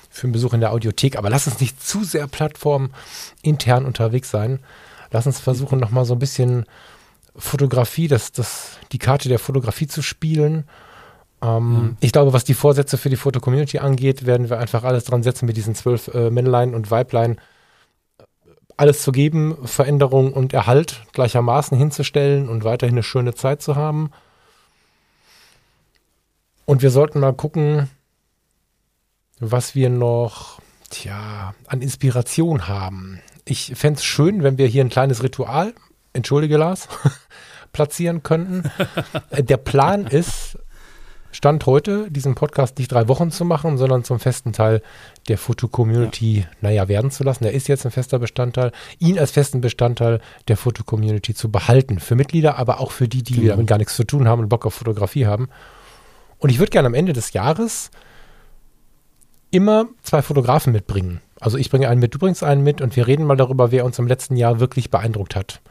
für einen Besuch in der Audiothek. Aber lass uns nicht zu sehr plattformintern unterwegs sein. Lass uns versuchen, nochmal so ein bisschen Fotografie, das, das, die Karte der Fotografie zu spielen. Ähm, mhm. Ich glaube, was die Vorsätze für die Foto-Community angeht, werden wir einfach alles dran setzen, mit diesen zwölf äh, Männlein und Weiblein alles zu geben, Veränderung und Erhalt gleichermaßen hinzustellen und weiterhin eine schöne Zeit zu haben. Und wir sollten mal gucken, was wir noch tja, an Inspiration haben. Ich fände es schön, wenn wir hier ein kleines Ritual entschuldige Lars, platzieren könnten. Äh, der Plan ist, Stand heute, diesen Podcast nicht drei Wochen zu machen, sondern zum festen Teil der Foto-Community, ja. naja, werden zu lassen. Er ist jetzt ein fester Bestandteil, ihn als festen Bestandteil der Foto-Community zu behalten. Für Mitglieder, aber auch für die, die genau. damit gar nichts zu tun haben und Bock auf Fotografie haben. Und ich würde gerne am Ende des Jahres immer zwei Fotografen mitbringen. Also ich bringe einen mit, du bringst einen mit und wir reden mal darüber, wer uns im letzten Jahr wirklich beeindruckt hat.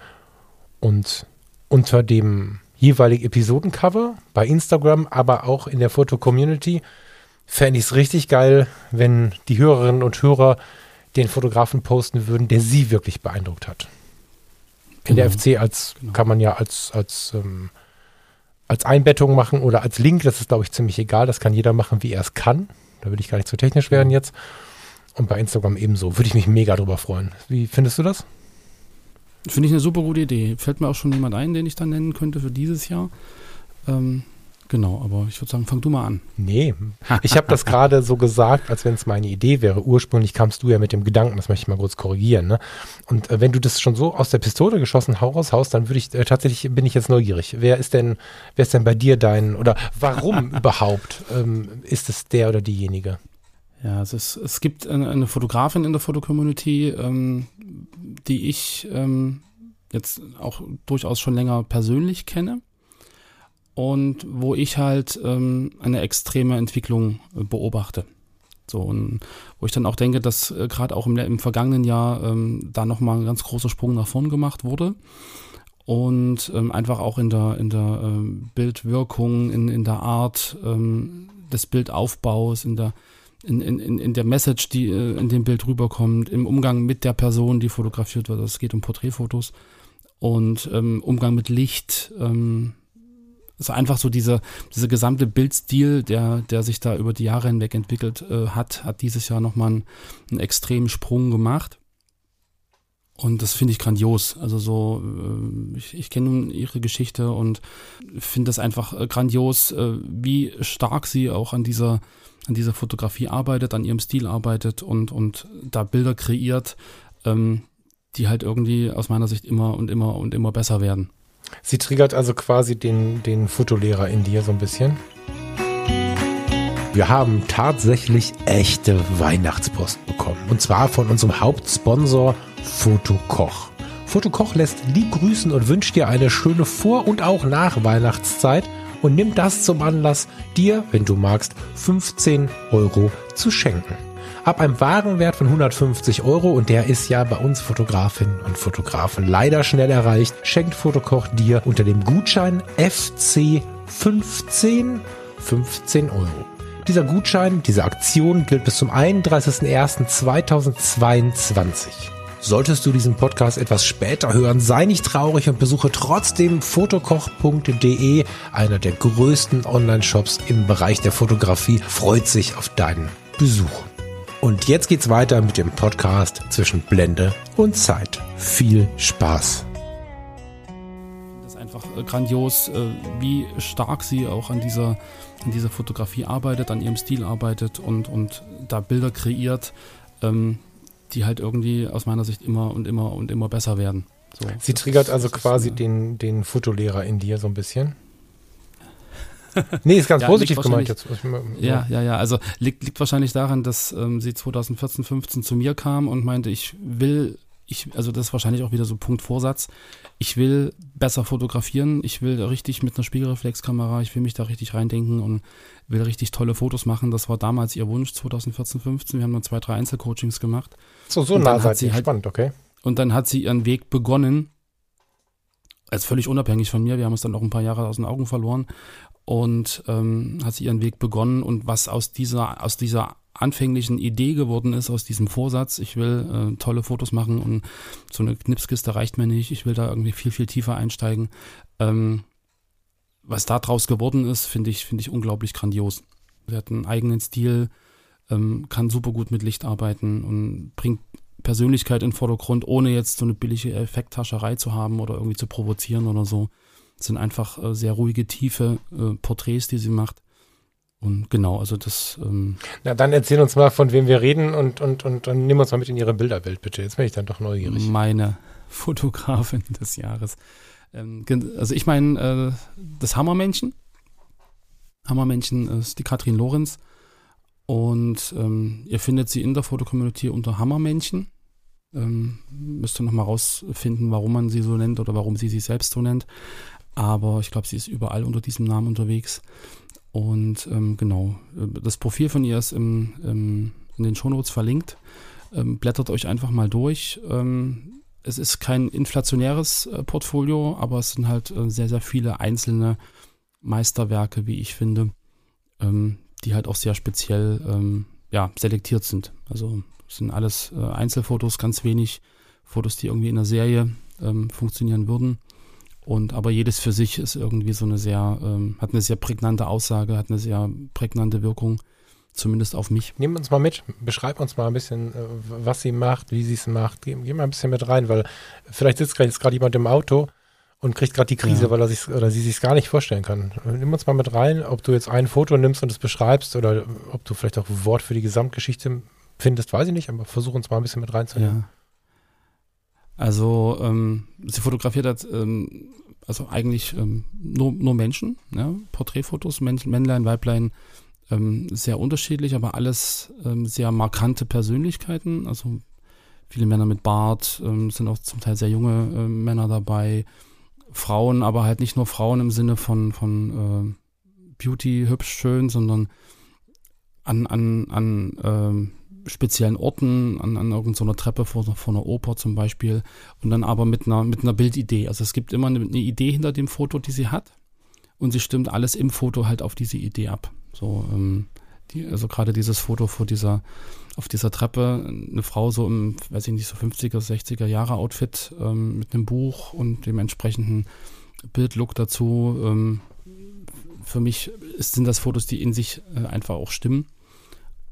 Und unter dem jeweiligen Episodencover bei Instagram, aber auch in der Foto-Community fände ich es richtig geil, wenn die Hörerinnen und Hörer den Fotografen posten würden, der sie wirklich beeindruckt hat. In genau. der FC als genau. kann man ja als, als, ähm, als Einbettung machen oder als Link, das ist, glaube ich, ziemlich egal. Das kann jeder machen, wie er es kann. Da will ich gar nicht zu technisch werden jetzt. Und bei Instagram ebenso. Würde ich mich mega drüber freuen. Wie findest du das? Finde ich eine super gute Idee. Fällt mir auch schon jemand ein, den ich dann nennen könnte für dieses Jahr. Ähm, genau, aber ich würde sagen, fang du mal an. Nee, ich habe das gerade so gesagt, als wenn es meine Idee wäre. Ursprünglich kamst du ja mit dem Gedanken, das möchte ich mal kurz korrigieren. Ne? Und äh, wenn du das schon so aus der Pistole geschossen raushaust, dann würde ich äh, tatsächlich, bin ich jetzt neugierig. Wer ist denn, wer ist denn bei dir dein, oder warum überhaupt ähm, ist es der oder diejenige? Ja, es, es gibt eine, eine Fotografin in der Fotocommunity, ähm, die ich ähm, jetzt auch durchaus schon länger persönlich kenne und wo ich halt ähm, eine extreme Entwicklung äh, beobachte. So, und wo ich dann auch denke, dass äh, gerade auch im, im, vergangenen Jahr ähm, da nochmal ein ganz großer Sprung nach vorn gemacht wurde. Und ähm, einfach auch in der, in der ähm, Bildwirkung, in, in der Art ähm, des Bildaufbaus, in der in, in, in der Message, die äh, in dem Bild rüberkommt, im Umgang mit der Person, die fotografiert wird. Also es geht um Porträtfotos und ähm, Umgang mit Licht. Ähm, ist einfach so dieser diese gesamte Bildstil, der, der sich da über die Jahre hinweg entwickelt äh, hat, hat dieses Jahr nochmal einen, einen extremen Sprung gemacht. Und das finde ich grandios. Also so, äh, ich, ich kenne nun ihre Geschichte und finde das einfach äh, grandios, wie stark sie auch an dieser an dieser Fotografie arbeitet, an ihrem Stil arbeitet und, und da Bilder kreiert, ähm, die halt irgendwie aus meiner Sicht immer und immer und immer besser werden. Sie triggert also quasi den, den Fotolehrer in dir so ein bisschen. Wir haben tatsächlich echte Weihnachtspost bekommen. Und zwar von unserem Hauptsponsor Fotokoch. Fotokoch lässt lieb grüßen und wünscht dir eine schöne Vor- und auch Nach-Weihnachtszeit und nimm das zum Anlass, dir, wenn du magst, 15 Euro zu schenken. Ab einem Warenwert von 150 Euro, und der ist ja bei uns Fotografinnen und Fotografen leider schnell erreicht, schenkt Fotokoch dir unter dem Gutschein FC15 15 Euro. Dieser Gutschein, diese Aktion gilt bis zum 31.01.2022. Solltest du diesen Podcast etwas später hören, sei nicht traurig und besuche trotzdem fotokoch.de, einer der größten Online-Shops im Bereich der Fotografie, freut sich auf deinen Besuch. Und jetzt geht's weiter mit dem Podcast zwischen Blende und Zeit. Viel Spaß. Das ist einfach äh, grandios, äh, wie stark sie auch an dieser, an dieser Fotografie arbeitet, an ihrem Stil arbeitet und, und da Bilder kreiert. Ähm, die halt irgendwie aus meiner Sicht immer und immer und immer besser werden. So, Sie triggert also quasi den, den Fotolehrer in dir so ein bisschen. nee, ist ganz ja, positiv gemeint jetzt. Ja, ja, ja. Also liegt, liegt wahrscheinlich daran, dass ähm, sie 2014, 15 zu mir kam und meinte, ich will ich, also das ist wahrscheinlich auch wieder so Punkt Vorsatz. Ich will besser fotografieren, ich will richtig mit einer Spiegelreflexkamera, ich will mich da richtig reindenken und will richtig tolle Fotos machen. Das war damals ihr Wunsch, 2014, 15. Wir haben dann zwei, drei Einzelcoachings gemacht. So, so nah seid ihr. Halt, spannend, okay. Und dann hat sie ihren Weg begonnen, als völlig unabhängig von mir. Wir haben uns dann auch ein paar Jahre aus den Augen verloren und ähm, hat sie ihren Weg begonnen und was aus dieser, aus dieser anfänglichen Idee geworden ist, aus diesem Vorsatz, ich will äh, tolle Fotos machen und so eine Knipskiste reicht mir nicht, ich will da irgendwie viel, viel tiefer einsteigen. Ähm, was da draus geworden ist, finde ich, finde ich unglaublich grandios. Sie hat einen eigenen Stil, ähm, kann super gut mit Licht arbeiten und bringt Persönlichkeit in den Vordergrund, ohne jetzt so eine billige Effekttascherei zu haben oder irgendwie zu provozieren oder so. Es sind einfach äh, sehr ruhige, tiefe äh, Porträts, die sie macht. Und genau, also das. Ähm Na, dann erzähl uns mal, von wem wir reden und, und, und, und nimm uns mal mit in Ihre Bilderwelt, bitte. Jetzt bin ich dann doch neugierig. Meine Fotografin des Jahres. Ähm, also ich meine, äh, das Hammermännchen. Hammermännchen ist die Katrin Lorenz. Und ähm, ihr findet sie in der Fotocommunity unter Hammermännchen. Ähm, müsst ihr nochmal rausfinden, warum man sie so nennt oder warum sie sich selbst so nennt. Aber ich glaube, sie ist überall unter diesem Namen unterwegs. Und ähm, genau, äh, das Profil von ihr ist im, im, in den Shownotes verlinkt. Ähm, blättert euch einfach mal durch. Ähm, es ist kein inflationäres äh, Portfolio, aber es sind halt äh, sehr, sehr viele einzelne Meisterwerke, wie ich finde, ähm, die halt auch sehr speziell ähm, ja, selektiert sind. Also sind alles äh, Einzelfotos, ganz wenig Fotos, die irgendwie in der Serie ähm, funktionieren würden. Und aber jedes für sich ist irgendwie so eine sehr, ähm, hat eine sehr prägnante Aussage, hat eine sehr prägnante Wirkung, zumindest auf mich. Nehmen uns mal mit, beschreib uns mal ein bisschen, äh, was sie macht, wie sie es macht. Geh, geh, mal ein bisschen mit rein, weil vielleicht sitzt jetzt gerade jemand im Auto und kriegt gerade die Krise, ja. weil er sich oder sie sich gar nicht vorstellen kann. Nimm uns mal mit rein, ob du jetzt ein Foto nimmst und es beschreibst oder ob du vielleicht auch ein Wort für die Gesamtgeschichte findest, weiß ich nicht, aber versuch uns mal ein bisschen mit reinzunehmen. Ja. Also ähm, sie fotografiert hat ähm, also eigentlich ähm, nur, nur Menschen, ja? Porträtfotos, Männlein, Weiblein, ähm, sehr unterschiedlich, aber alles ähm, sehr markante Persönlichkeiten. Also viele Männer mit Bart, ähm, sind auch zum Teil sehr junge äh, Männer dabei, Frauen, aber halt nicht nur Frauen im Sinne von, von äh, Beauty, hübsch, schön, sondern an, an, an ähm, speziellen Orten, an, an irgendeiner Treppe vor, vor einer Oper zum Beispiel und dann aber mit einer, mit einer Bildidee. Also es gibt immer eine, eine Idee hinter dem Foto, die sie hat und sie stimmt alles im Foto halt auf diese Idee ab. So, ähm, die, also gerade dieses Foto vor dieser, auf dieser Treppe, eine Frau so im, weiß ich nicht, so 50er, 60er Jahre Outfit ähm, mit einem Buch und dem entsprechenden Bildlook dazu. Ähm, für mich sind das Fotos, die in sich äh, einfach auch stimmen.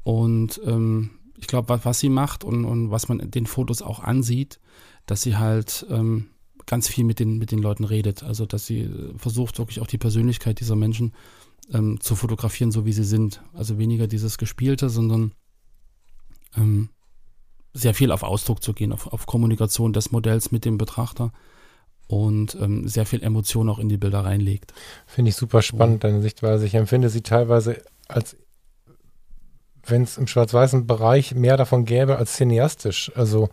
Und ähm, ich glaube, was, was, sie macht und, und, was man den Fotos auch ansieht, dass sie halt ähm, ganz viel mit den, mit den Leuten redet. Also, dass sie versucht, wirklich auch die Persönlichkeit dieser Menschen ähm, zu fotografieren, so wie sie sind. Also weniger dieses Gespielte, sondern ähm, sehr viel auf Ausdruck zu gehen, auf, auf Kommunikation des Modells mit dem Betrachter und ähm, sehr viel Emotion auch in die Bilder reinlegt. Finde ich super spannend, deine Sichtweise. Ich empfinde sie teilweise als wenn es im schwarz-weißen Bereich mehr davon gäbe als cineastisch. Also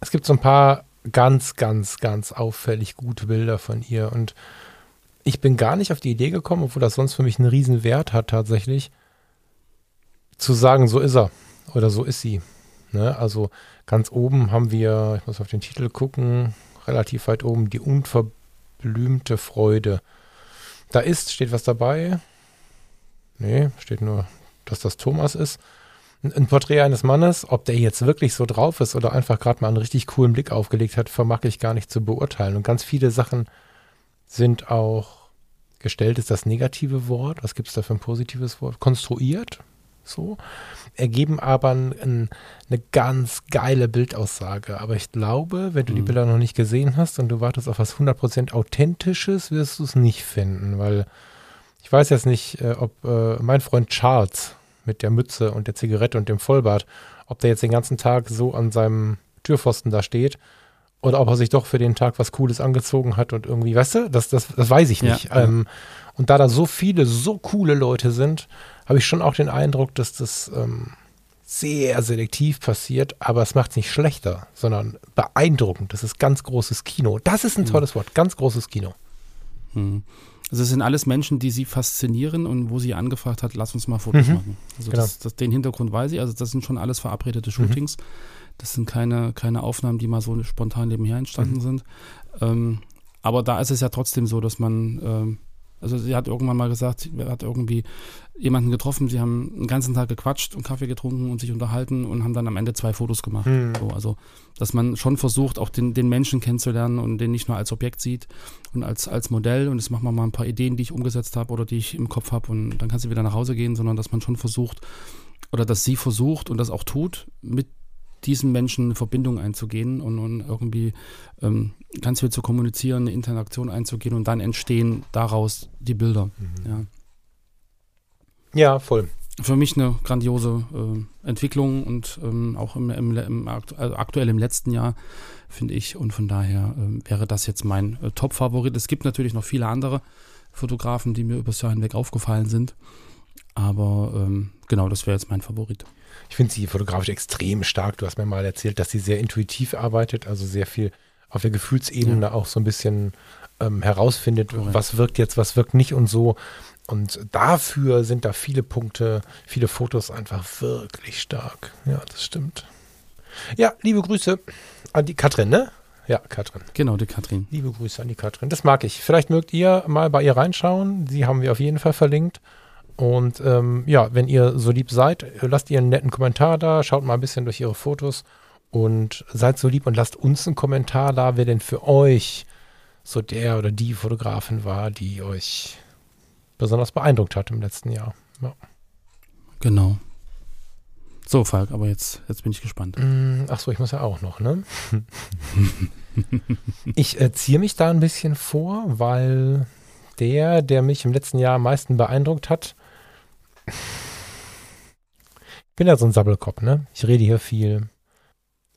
es gibt so ein paar ganz, ganz, ganz auffällig gute Bilder von ihr und ich bin gar nicht auf die Idee gekommen, obwohl das sonst für mich einen riesen Wert hat tatsächlich, zu sagen, so ist er. oder so ist sie. Ne? Also ganz oben haben wir, ich muss auf den Titel gucken, relativ weit oben, die unverblümte Freude. Da ist, steht was dabei? Nee, steht nur, dass das Thomas ist. Ein, Porträt eines Mannes, ob der jetzt wirklich so drauf ist oder einfach gerade mal einen richtig coolen Blick aufgelegt hat, vermag ich gar nicht zu beurteilen. Und ganz viele Sachen sind auch gestellt, ist das negative Wort. Was gibt es da für ein positives Wort? Konstruiert, so, ergeben aber ein, eine ganz geile Bildaussage. Aber ich glaube, wenn du die Mhm. Bilder noch nicht gesehen hast und du wartest auf was 100% Authentisches, wirst du es nicht finden, weil ich weiß jetzt nicht, äh, ob äh, mein Freund Charles mit der Mütze und der Zigarette und dem Vollbart, ob der jetzt den ganzen Tag so an seinem Türpfosten da steht oder ob er sich doch für den Tag was Cooles angezogen hat und irgendwie, weißt du, das, das, das weiß ich nicht. ja. Ähm, und da da so viele, so coole Leute sind, habe ich schon auch den Eindruck, dass das ähm, sehr selektiv passiert, aber es macht es nicht schlechter, sondern beeindruckend. Das ist ganz großes Kino. Das ist ein Mhm. tolles Wort, ganz großes Kino. Hm. Also es sind alles Menschen, die sie faszinieren und wo sie angefragt hat, lass uns mal Fotos Mhm. machen. Also Genau. das, das, den Hintergrund weiß ich, also das sind schon alles verabredete Shootings. Das sind keine, keine Aufnahmen, die mal so spontan nebenher entstanden Mhm. sind. Ähm, aber da ist es ja trotzdem so, dass man, ähm, also sie hat irgendwann mal gesagt, sie hat irgendwie jemanden getroffen, sie haben den ganzen Tag gequatscht und Kaffee getrunken und sich unterhalten und haben dann am Ende zwei Fotos gemacht. Mhm. So, also, dass man schon versucht, auch den, den Menschen kennenzulernen und den nicht nur als Objekt sieht und als, als Modell und jetzt machen wir mal ein paar Ideen, die ich umgesetzt habe oder die ich im Kopf habe und dann kannst du wieder nach Hause gehen, sondern dass man schon versucht oder dass sie versucht und das auch tut, mit diesen Menschen eine Verbindung einzugehen und, und irgendwie ähm, ganz viel zu kommunizieren, eine Interaktion einzugehen und dann entstehen daraus die Bilder. Ja. Ja, voll. Für mich eine grandiose äh, Entwicklung und ähm, auch im, im, im aktu also aktuell im letzten Jahr, finde ich. Und von daher ähm, wäre das jetzt mein äh, Top-Favorit. Es gibt natürlich noch viele andere Fotografen, die mir übers Jahr hinweg aufgefallen sind. Aber ähm, genau, das wäre jetzt mein Favorit. Ich finde sie fotografisch extrem stark. Du hast mir mal erzählt, dass sie sehr intuitiv arbeitet, also sehr viel auf der Gefühlsebene auch so ein bisschen ähm, herausfindet, Korrekt. was wirkt jetzt, was wirkt nicht und so. Und dafür sind da viele Punkte, viele Fotos einfach wirklich stark. Ja, das stimmt. Ja, liebe Grüße an die Katrin, ne? Ja, Katrin. Genau, die Katrin. Liebe Grüße an die Katrin. Das mag ich. Vielleicht mögt ihr mal bei ihr reinschauen. Sie haben wir auf jeden Fall verlinkt. Und ähm, ja, wenn ihr so lieb seid, lasst ihr einen netten Kommentar da, schaut mal ein bisschen durch ihre Fotos und seid so lieb und lasst uns einen Kommentar da, wer denn für euch so der oder die Fotografin war, die euch besonders beeindruckt hat im letzten Jahr. Ja. Genau. So, Falk, aber jetzt, jetzt bin ich gespannt. Mm, Ach so, ich muss ja auch noch, ne? ich äh, ziehe mich da ein bisschen vor, weil der, der mich im letzten Jahr am meisten beeindruckt hat, ich bin ja so ein Sabbelkopf, ne? Ich rede hier viel.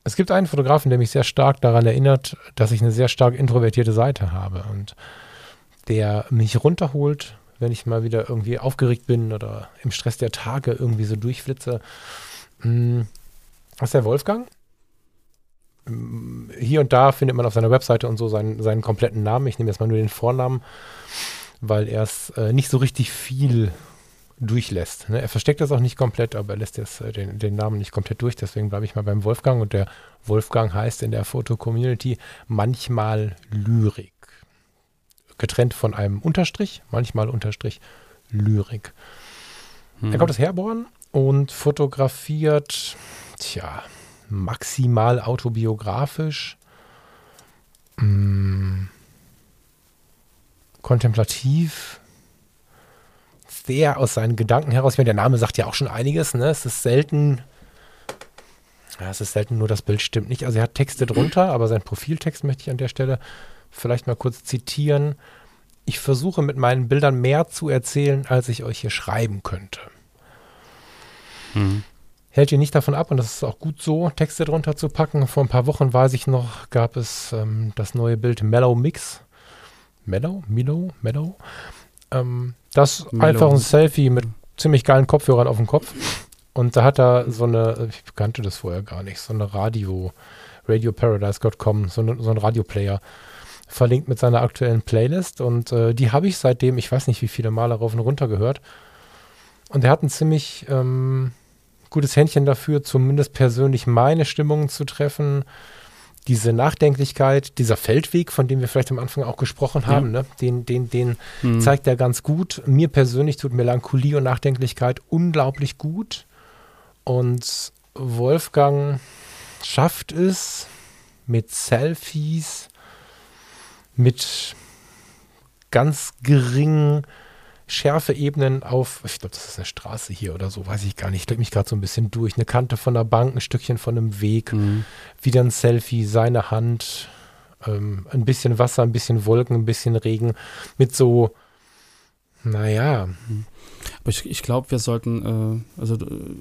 Es gibt einen Fotografen, der mich sehr stark daran erinnert, dass ich eine sehr stark introvertierte Seite habe und der mich runterholt, wenn ich mal wieder irgendwie aufgeregt bin oder im Stress der Tage irgendwie so durchflitze. Das ist der Wolfgang. Mm, Hier und da findet man auf seiner Webseite und so seinen, seinen kompletten Namen. Ich nehme jetzt mal nur den Vornamen, weil er es äh, nicht so richtig viel durchlässt. Ne? Er versteckt das auch nicht komplett, aber er lässt jetzt äh, den, den Namen nicht komplett durch. Deswegen bleibe ich mal beim Wolfgang. Und der Wolfgang heißt in der Foto-Community manchmal Lyrik. Getrennt von einem Unterstrich, manchmal Unterstrich Lyrik. Hm. Er kommt aus Herborn und fotografiert, tja, maximal autobiografisch, mm, kontemplativ, sehr aus seinen Gedanken heraus. Ich meine, der Name sagt ja auch schon einiges, ne? Es ist selten, ja, es ist selten nur das Bild stimmt nicht. Also er hat Texte drunter, aber sein Profiltext möchte ich an der Stelle vielleicht mal kurz zitieren. Ich versuche mit meinen Bildern mehr zu erzählen, als ich euch hier schreiben könnte. Hm. Hält ihr nicht davon ab, und das ist auch gut so, Texte drunter zu packen. Vor ein paar Wochen, weiß ich noch, gab es ähm, das neue Bild Mellow Mix. Mellow? Mellow? Mellow? Ähm, das Mellow. einfach ein Selfie mit ziemlich geilen Kopfhörern auf dem Kopf. Und da hat er so eine, ich kannte das vorher gar nicht, so eine Radio, radioparadise.com, so, eine, so ein Radioplayer verlinkt mit seiner aktuellen Playlist. Und äh, die habe ich seitdem, ich weiß nicht wie viele Male rauf und runter gehört. Und er hat ein ziemlich ähm, gutes Händchen dafür, zumindest persönlich meine Stimmungen zu treffen. Diese Nachdenklichkeit, dieser Feldweg, von dem wir vielleicht am Anfang auch gesprochen haben, ja. ne? den, den, den mhm. zeigt er ganz gut. Mir persönlich tut Melancholie und Nachdenklichkeit unglaublich gut. Und Wolfgang schafft es mit Selfies, mit ganz geringen Schärfeebenen auf, ich glaube, das ist eine Straße hier oder so, weiß ich gar nicht. Ich drücke mich gerade so ein bisschen durch. Eine Kante von der Bank, ein Stückchen von einem Weg, mhm. wieder ein Selfie, seine Hand, ähm, ein bisschen Wasser, ein bisschen Wolken, ein bisschen Regen mit so, naja. Mhm. Aber ich, ich glaube, wir sollten, äh, also,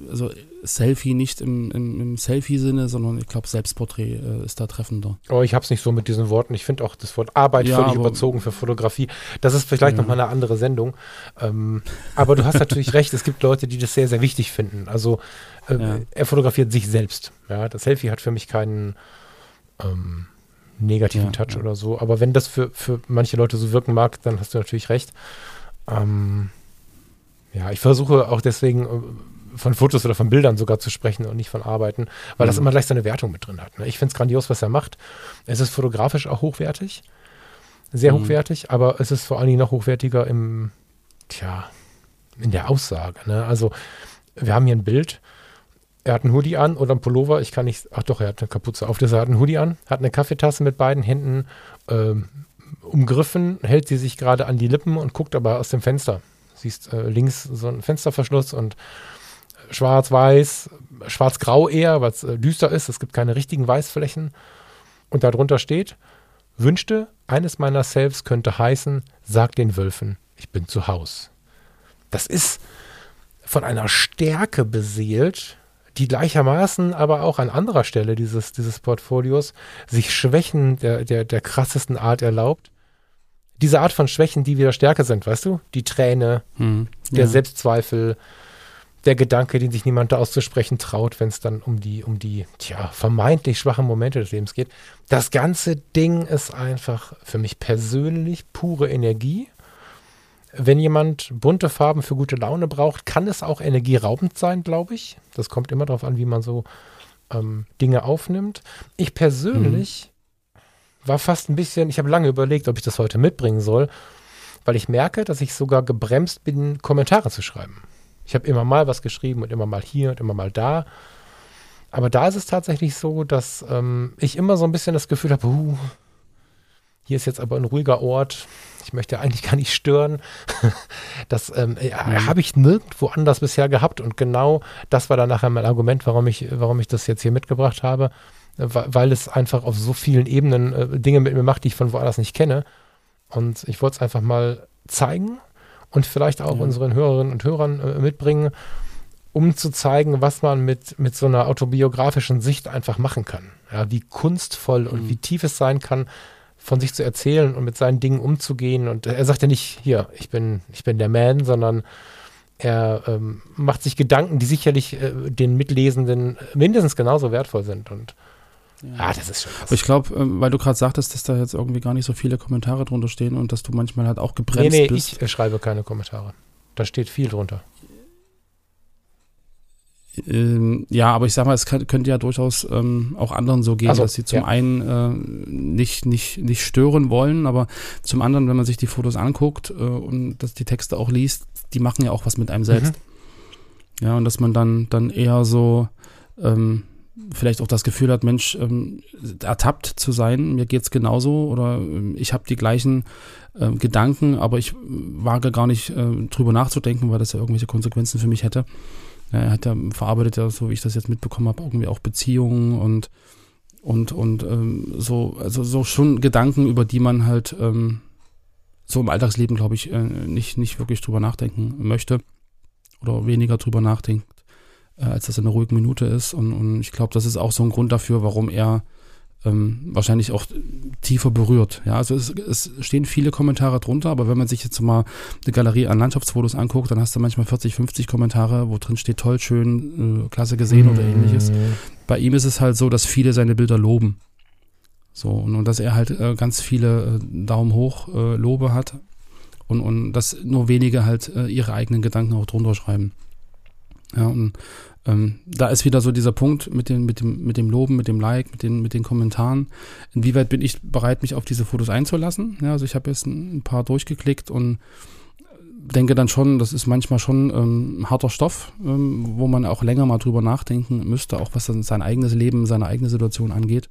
also Selfie nicht im, im, im Selfie-Sinne, sondern ich glaube, Selbstporträt äh, ist da treffender. Oh, ich habe es nicht so mit diesen Worten. Ich finde auch das Wort Arbeit ja, völlig überzogen für Fotografie. Das ist vielleicht ja. nochmal eine andere Sendung. Ähm, aber du hast natürlich recht, es gibt Leute, die das sehr, sehr wichtig finden. Also äh, ja. er fotografiert sich selbst. Ja, das Selfie hat für mich keinen ähm, negativen ja, Touch oder so. Aber wenn das für, für manche Leute so wirken mag, dann hast du natürlich recht. Ähm, ja, ich versuche auch deswegen äh, von Fotos oder von Bildern sogar zu sprechen und nicht von Arbeiten, weil mhm. das immer gleich so eine Wertung mit drin hat. Ne? Ich finde es grandios, was er macht. Es ist fotografisch auch hochwertig, sehr mhm. hochwertig, aber es ist vor allen Dingen noch hochwertiger im, tja, in der Aussage. Ne? Also wir haben hier ein Bild, er hat einen Hoodie an oder einen Pullover, ich kann nicht, ach doch, er hat eine Kapuze auf, das er hat einen Hoodie an, hat eine Kaffeetasse mit beiden Händen ähm, umgriffen, hält sie sich gerade an die Lippen und guckt aber aus dem Fenster. Siehst äh, links so ein Fensterverschluss und schwarz-weiß, schwarz-grau eher, weil es äh, düster ist. Es gibt keine richtigen Weißflächen. Und darunter steht, wünschte, eines meiner Selves könnte heißen, sag den Wölfen, ich bin zu Haus. Das ist von einer Stärke beseelt, die gleichermaßen aber auch an anderer Stelle dieses, dieses Portfolios sich Schwächen der, der, der krassesten Art erlaubt diese Art von Schwächen, die wieder stärker sind, weißt du? Die Träne, hm, der Selbstzweifel, der Gedanke, den sich niemand da auszusprechen traut, wenn es dann um die, um die, tja, vermeintlich schwachen Momente des Lebens geht. Das ganze Ding ist einfach für mich persönlich pure Energie. Wenn jemand bunte Farben für gute Laune braucht, kann es auch energieraubend sein, glaube ich. Das kommt immer darauf an, wie man so ähm, Dinge aufnimmt. Ich persönlich war fast ein bisschen, ich habe lange überlegt, ob ich das heute mitbringen soll, weil ich merke, dass ich sogar gebremst bin, Kommentare zu schreiben. Ich habe immer mal was geschrieben und immer mal hier und immer mal da. Aber da ist es tatsächlich so, dass ähm, ich immer so ein bisschen das Gefühl habe, uh, hier ist jetzt aber ein ruhiger Ort. Ich möchte eigentlich gar nicht stören. Das ähm, mhm. habe ich nirgendwo anders bisher gehabt. Und genau das war dann nachher mein Argument, warum ich, warum ich das jetzt hier mitgebracht habe weil es einfach auf so vielen Ebenen äh, Dinge mit mir macht, die ich von woanders nicht kenne. Und ich wollte es einfach mal zeigen und vielleicht auch ja. unseren Hörerinnen und Hörern äh, mitbringen, um zu zeigen, was man mit, mit so einer autobiografischen Sicht einfach machen kann. Ja, wie kunstvoll mhm. und wie tief es sein kann, von sich zu erzählen und mit seinen Dingen umzugehen. Und er sagt ja nicht, hier, ich bin, ich bin der Man, sondern er ähm, macht sich Gedanken, die sicherlich äh, den Mitlesenden mindestens genauso wertvoll sind. Und ja, das ist schon krass. Ich glaube, ähm, weil du gerade sagtest, dass da jetzt irgendwie gar nicht so viele Kommentare drunter stehen und dass du manchmal halt auch gebremst nee, nee, bist. ich schreibe keine Kommentare. Da steht viel drunter. Ähm, ja, aber ich sag mal, es kann, könnte ja durchaus ähm, auch anderen so gehen, so, dass sie zum ja. einen äh, nicht, nicht, nicht stören wollen, aber zum anderen, wenn man sich die Fotos anguckt äh, und dass die Texte auch liest, die machen ja auch was mit einem selbst. Mhm. Ja, und dass man dann, dann eher so, ähm, vielleicht auch das Gefühl hat, Mensch, ähm, ertappt zu sein, mir geht's genauso oder ähm, ich habe die gleichen äh, Gedanken, aber ich wage gar nicht äh, drüber nachzudenken, weil das ja irgendwelche Konsequenzen für mich hätte. Ja, er hat ja verarbeitet ja, so wie ich das jetzt mitbekommen habe, irgendwie auch Beziehungen und und und ähm, so also so schon Gedanken, über die man halt ähm, so im Alltagsleben, glaube ich, äh, nicht nicht wirklich drüber nachdenken möchte oder weniger drüber nachdenkt äh, als das in einer ruhigen Minute ist. Und, und ich glaube, das ist auch so ein Grund dafür, warum er ähm, wahrscheinlich auch tiefer berührt. Ja, also es, es stehen viele Kommentare drunter, aber wenn man sich jetzt mal eine Galerie an Landschaftsfotos anguckt, dann hast du manchmal 40, 50 Kommentare, wo drin steht toll, schön, äh, klasse gesehen mhm. oder ähnliches. Bei ihm ist es halt so, dass viele seine Bilder loben. So, und, und dass er halt äh, ganz viele äh, Daumen hoch äh, Lobe hat und, und dass nur wenige halt äh, ihre eigenen Gedanken auch drunter schreiben. Ja, und ähm, da ist wieder so dieser Punkt mit, den, mit, dem, mit dem Loben, mit dem Like, mit den, mit den Kommentaren. Inwieweit bin ich bereit, mich auf diese Fotos einzulassen? Ja, also ich habe jetzt ein, paar durchgeklickt und denke dann schon, das ist manchmal schon ähm, harter Stoff, ähm, wo man auch länger mal drüber nachdenken müsste, auch was sein eigenes Leben, seine eigene Situation angeht.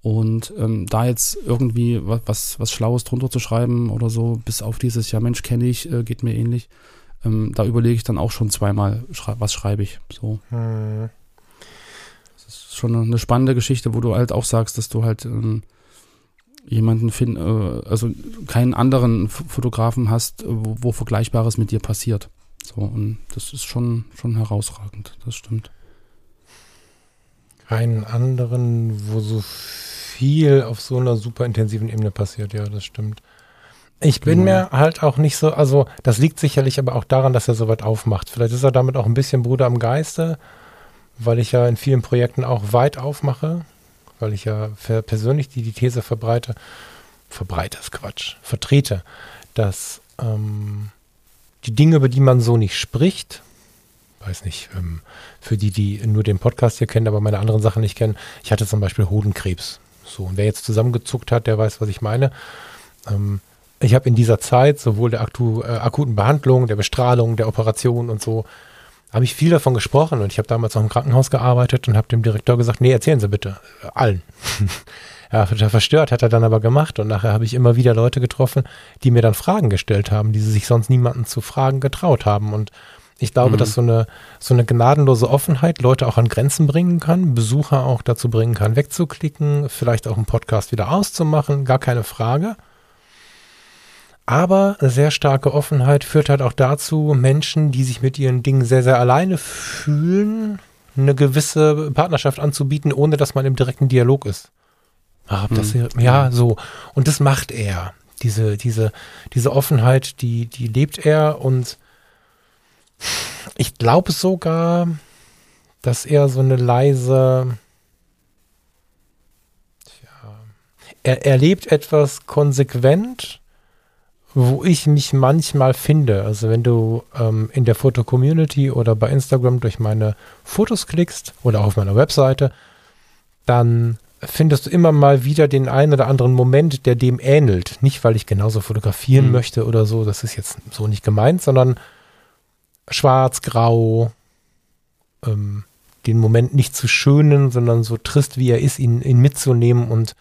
Und ähm, da jetzt irgendwie was, was, was Schlaues drunter zu schreiben oder so, bis auf dieses, ja Mensch, kenne ich, äh, geht mir ähnlich, ähm, da überlege ich dann auch schon zweimal, schrei was schreibe ich. So. Hm. Das ist schon eine spannende Geschichte, wo du halt auch sagst, dass du halt ähm, jemanden finden, äh, also keinen anderen F Fotografen hast, wo, wo, Vergleichbares mit dir passiert. So, und das ist schon, schon herausragend, das stimmt. Keinen anderen, wo so viel auf so einer super intensiven Ebene passiert, ja, das stimmt. Ich bin mir halt auch nicht so, also das liegt sicherlich aber auch daran, dass er so weit aufmacht. Vielleicht ist er damit auch ein bisschen Bruder am Geiste, weil ich ja in vielen Projekten auch weit aufmache, weil ich ja persönlich die, die These verbreite, verbreite ist Quatsch, vertrete, dass ähm, die Dinge, über die man so nicht spricht, weiß nicht, ähm, für die, die nur den Podcast hier kennen, aber meine anderen Sachen nicht kennen, ich hatte zum Beispiel Hodenkrebs. So, und wer jetzt zusammengezuckt hat, der weiß, was ich meine. Ähm, ich habe in dieser Zeit sowohl der aktu, äh, akuten Behandlung, der Bestrahlung, der Operation und so, habe ich viel davon gesprochen und ich habe damals noch im Krankenhaus gearbeitet und habe dem Direktor gesagt, nee, erzählen Sie bitte, äh, allen. ja, verstört hat er dann aber gemacht und nachher habe ich immer wieder Leute getroffen, die mir dann Fragen gestellt haben, die sie sich sonst niemanden zu fragen getraut haben und ich glaube, mhm. dass so eine, so eine gnadenlose Offenheit Leute auch an Grenzen bringen kann, Besucher auch dazu bringen kann, wegzuklicken, vielleicht auch einen Podcast wieder auszumachen, gar keine Frage. Aber eine sehr starke Offenheit führt halt auch dazu, Menschen, die sich mit ihren Dingen sehr, sehr alleine fühlen, eine gewisse Partnerschaft anzubieten, ohne dass man im direkten Dialog ist. Ah, das hm. Ja, so. Und das macht er. Diese, diese, diese Offenheit, die, die lebt er und ich glaube sogar, dass er so eine leise, tja, er, er lebt etwas konsequent wo ich mich manchmal finde. Also wenn du ähm, in der Foto-Community oder bei Instagram durch meine Fotos klickst oder auf meiner Webseite, dann findest du immer mal wieder den einen oder anderen Moment, der dem ähnelt. Nicht, weil ich genauso fotografieren mhm. möchte oder so, das ist jetzt so nicht gemeint, sondern schwarz, grau, ähm, den Moment nicht zu schönen, sondern so trist, wie er ist, ihn, ihn mitzunehmen und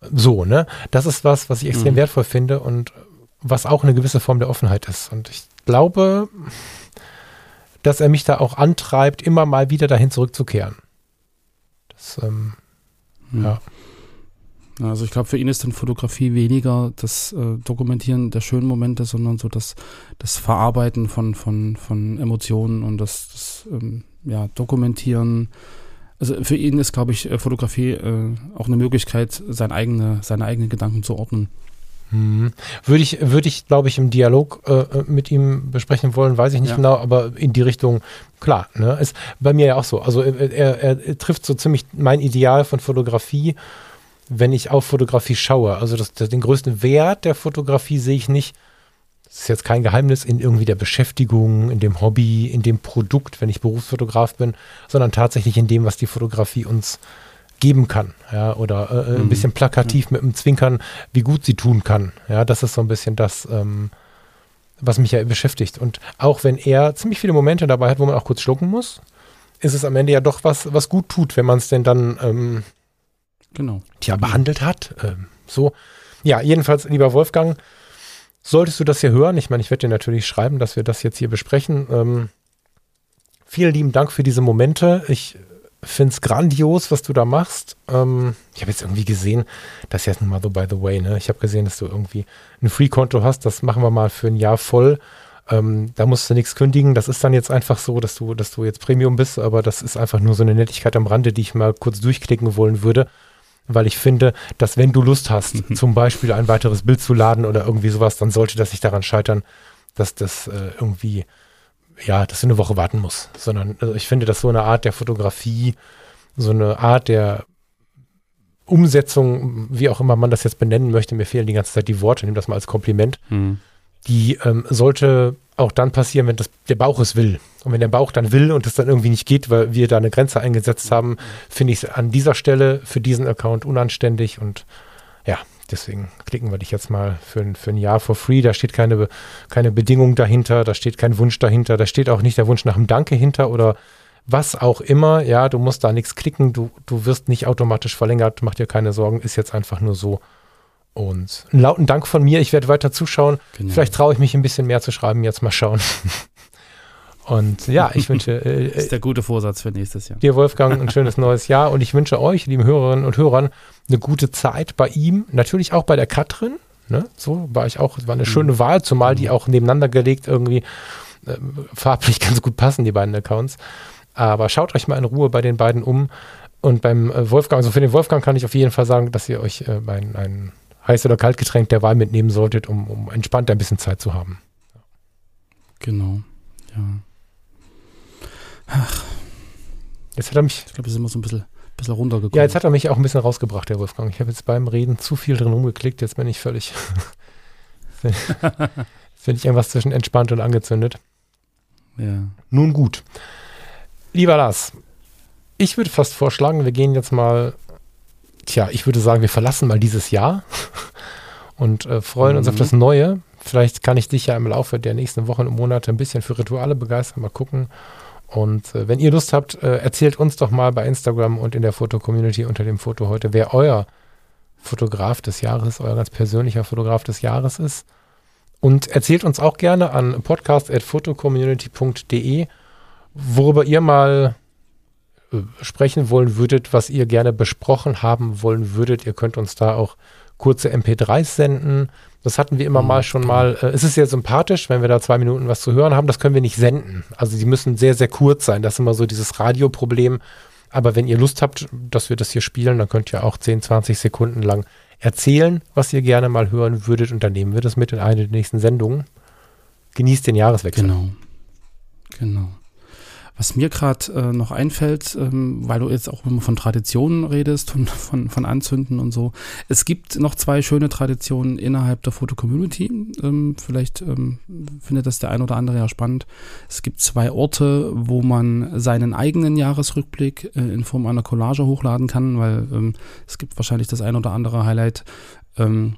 so, ne? Das ist was, was ich extrem mhm. wertvoll finde und was auch eine gewisse Form der Offenheit ist. Und ich glaube, dass er mich da auch antreibt, immer mal wieder dahin zurückzukehren. Das, ähm, hm. ja. Also ich glaube, für ihn ist dann Fotografie weniger das äh, Dokumentieren der schönen Momente, sondern so das, das Verarbeiten von, von, von Emotionen und das, das ähm, ja, Dokumentieren. Also für ihn ist, glaube ich, äh, Fotografie äh, auch eine Möglichkeit, seine, eigene, seine eigenen Gedanken zu ordnen. Hm. Würde ich, würde ich, glaube ich, im Dialog äh, mit ihm besprechen wollen, weiß ich nicht ja. genau, aber in die Richtung, klar, ne, ist bei mir ja auch so. Also er, er, er trifft so ziemlich mein Ideal von Fotografie, wenn ich auf Fotografie schaue. Also das, das, den größten Wert der Fotografie sehe ich nicht, das ist jetzt kein Geheimnis, in irgendwie der Beschäftigung, in dem Hobby, in dem Produkt, wenn ich Berufsfotograf bin, sondern tatsächlich in dem, was die Fotografie uns äh, geben kann, ja, oder äh, mhm. ein bisschen plakativ mit einem Zwinkern, wie gut sie tun kann. Ja, das ist so ein bisschen das, ähm, was mich ja beschäftigt. Und auch wenn er ziemlich viele Momente dabei hat, wo man auch kurz schlucken muss, ist es am Ende ja doch was, was gut tut, wenn man es denn dann ähm, genau. tja, behandelt hat. Ähm, so. Ja, jedenfalls, lieber Wolfgang, solltest du das hier hören, ich meine, ich werde dir natürlich schreiben, dass wir das jetzt hier besprechen. Ähm, vielen lieben Dank für diese Momente. Ich finde es grandios, was du da machst. Ähm, ich habe jetzt irgendwie gesehen, das ist jetzt nun mal so by the way, ne? Ich habe gesehen, dass du irgendwie ein Free-Konto hast, das machen wir mal für ein Jahr voll. Ähm, da musst du nichts kündigen. Das ist dann jetzt einfach so, dass du, dass du jetzt Premium bist, aber das ist einfach nur so eine Nettigkeit am Rande, die ich mal kurz durchklicken wollen würde. Weil ich finde, dass wenn du Lust hast, zum Beispiel ein weiteres Bild zu laden oder irgendwie sowas, dann sollte das nicht daran scheitern, dass das äh, irgendwie ja, dass du eine Woche warten musst, sondern also ich finde, dass so eine Art der Fotografie, so eine Art der Umsetzung, wie auch immer man das jetzt benennen möchte, mir fehlen die ganze Zeit die Worte, nimm das mal als Kompliment, mhm. die ähm, sollte auch dann passieren, wenn das, der Bauch es will. Und wenn der Bauch dann will und es dann irgendwie nicht geht, weil wir da eine Grenze eingesetzt haben, finde ich es an dieser Stelle für diesen Account unanständig und ja, deswegen klicken wir dich jetzt mal für, ein- für ein Jahr for free. Da steht keine, keine Bedingung dahinter, da steht kein Wunsch dahinter, da steht auch nicht der Wunsch nach einem Danke hinter oder was auch immer. Ja, du musst da nichts klicken, du, du wirst nicht automatisch verlängert, mach dir keine Sorgen, ist jetzt einfach nur so. Und einen lauten Dank von mir, ich werde weiter zuschauen. Genau. Vielleicht traue ich mich ein bisschen mehr zu schreiben, jetzt mal schauen. Und ja, ich wünsche äh, Das ist der gute Vorsatz für nächstes Jahr. dir, Wolfgang, ein schönes neues Jahr und ich wünsche euch, lieben Hörerinnen und Hörern, eine gute Zeit bei ihm, natürlich auch bei der Katrin. Ne? So war ich auch, es war eine schöne Wahl, zumal die auch nebeneinander gelegt irgendwie äh, farblich ganz gut passen, die beiden Accounts. Aber schaut euch mal in Ruhe bei den beiden um. Und beim äh, Wolfgang, also für den Wolfgang kann ich auf jeden Fall sagen, dass ihr euch äh, ein, ein heiß oder Kaltgetränk der Wahl mitnehmen solltet, um, um entspannt ein bisschen Zeit zu haben. Genau. Ja. Jetzt hat er mich Ich glaube, wir sind immer so ein bisschen, bisschen runtergekommen. Ja, jetzt hat er mich auch ein bisschen rausgebracht, der Wolfgang. Ich habe jetzt beim Reden zu viel drin rumgeklickt, jetzt bin ich völlig. jetzt bin ich irgendwas zwischen entspannt und angezündet. ja. Nun gut. Lieber Lars, ich würde fast vorschlagen, wir gehen jetzt mal, tja, ich würde sagen, wir verlassen mal dieses Jahr und äh, freuen uns Mhm. auf das Neue. Vielleicht kann ich dich ja im Laufe der nächsten Wochen und Monate ein bisschen für Rituale begeistern, mal gucken. Und äh, wenn ihr Lust habt, äh, erzählt uns doch mal bei Instagram und in der Foto-Community unter dem Foto heute, wer euer Fotograf des Jahres, euer ganz persönlicher Fotograf des Jahres ist. Und erzählt uns auch gerne an podcast.fotocommunity.de, worüber ihr mal äh, sprechen wollen würdet, was ihr gerne besprochen haben wollen würdet. Ihr könnt uns da auch kurze MP3s senden. Das hatten wir immer Mhm, mal schon mal. Äh, Es ist sehr sympathisch, wenn wir da zwei Minuten was zu hören haben. Das können wir nicht senden. Also die müssen sehr, sehr kurz sein. Das ist immer so dieses Radioproblem. Aber wenn ihr Lust habt, dass wir das hier spielen, dann könnt ihr auch 10, 20 Sekunden lang erzählen, was ihr gerne mal hören würdet. Und dann nehmen wir das mit in eine der nächsten Sendungen. Genießt den Jahreswechsel. Genau. Genau. Was mir gerade äh, noch einfällt, ähm, weil du jetzt auch immer von Traditionen redest und von, von Anzünden und so. Es gibt noch zwei schöne Traditionen innerhalb der Foto-Community. Ähm, vielleicht ähm, findet das der ein oder andere ja spannend. Es gibt zwei Orte, wo man seinen eigenen Jahresrückblick äh, in Form einer Collage hochladen kann, weil ähm, es gibt wahrscheinlich das ein oder andere Highlight, ähm,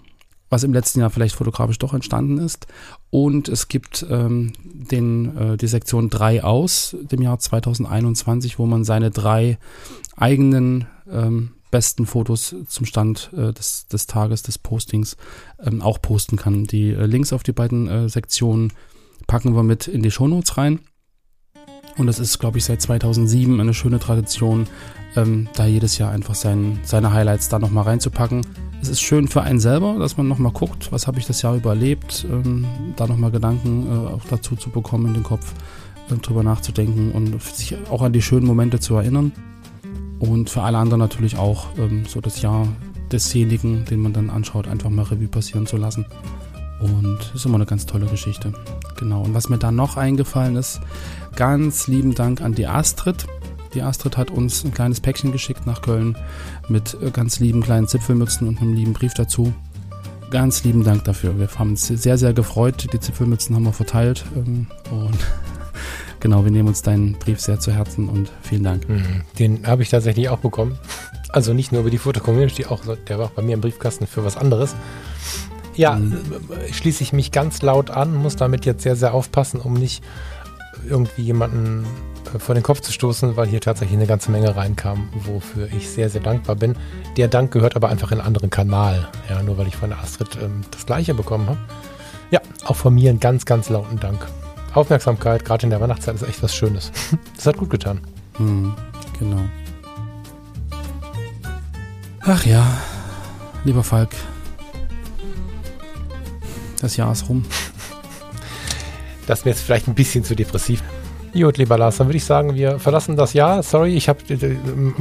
was im letzten Jahr vielleicht fotografisch doch entstanden ist. Und es gibt ähm, den, äh, die Sektion 3 aus dem Jahr 2021, wo man seine drei eigenen ähm, besten Fotos zum Stand äh, des, des Tages des Postings ähm, auch posten kann. Die äh, Links auf die beiden äh, Sektionen packen wir mit in die Shownotes rein. Und es ist, glaube ich, seit 2007 eine schöne Tradition, ähm, da jedes Jahr einfach sein, seine Highlights da nochmal reinzupacken. Es ist schön für einen selber, dass man nochmal guckt, was habe ich das Jahr überlebt, ähm, da nochmal Gedanken äh, auch dazu zu bekommen in den Kopf, äh, drüber nachzudenken und sich auch an die schönen Momente zu erinnern. Und für alle anderen natürlich auch ähm, so das Jahr desjenigen, den man dann anschaut, einfach mal Revue passieren zu lassen. Und ist immer eine ganz tolle Geschichte. Genau. Und was mir da noch eingefallen ist, ganz lieben Dank an die Astrid. Die Astrid hat uns ein kleines Päckchen geschickt nach Köln mit äh, ganz lieben kleinen Zipfelmützen und einem lieben Brief dazu. Ganz lieben Dank dafür. Wir haben uns sehr, sehr gefreut. Die Zipfelmützen haben wir verteilt. ähm, Und genau, wir nehmen uns deinen Brief sehr zu Herzen und vielen Dank. Mhm. Den habe ich tatsächlich auch bekommen. Also nicht nur über die Foto-Community, auch der war auch bei mir im Briefkasten für was anderes. Ja, Mhm. schließe ich mich ganz laut an, muss damit jetzt sehr, sehr aufpassen, um nicht irgendwie jemanden äh, vor den Kopf zu stoßen, weil hier tatsächlich eine ganze Menge reinkam, wofür ich sehr, sehr dankbar bin. Der Dank gehört aber einfach in einen anderen Kanal, ja, nur weil ich von der Astrid ähm, das gleiche bekommen habe. Ja, auch von mir einen ganz, ganz lauten Dank. Aufmerksamkeit, gerade in der Weihnachtszeit, ist echt was Schönes. Das hat gut getan. Mhm, genau. Ach ja, lieber Falk. Das Jahr ist rum. Das ist mir jetzt vielleicht ein bisschen zu depressiv. Gut, lieber Lars, dann würde ich sagen, wir verlassen das Jahr. Sorry, ich habe äh,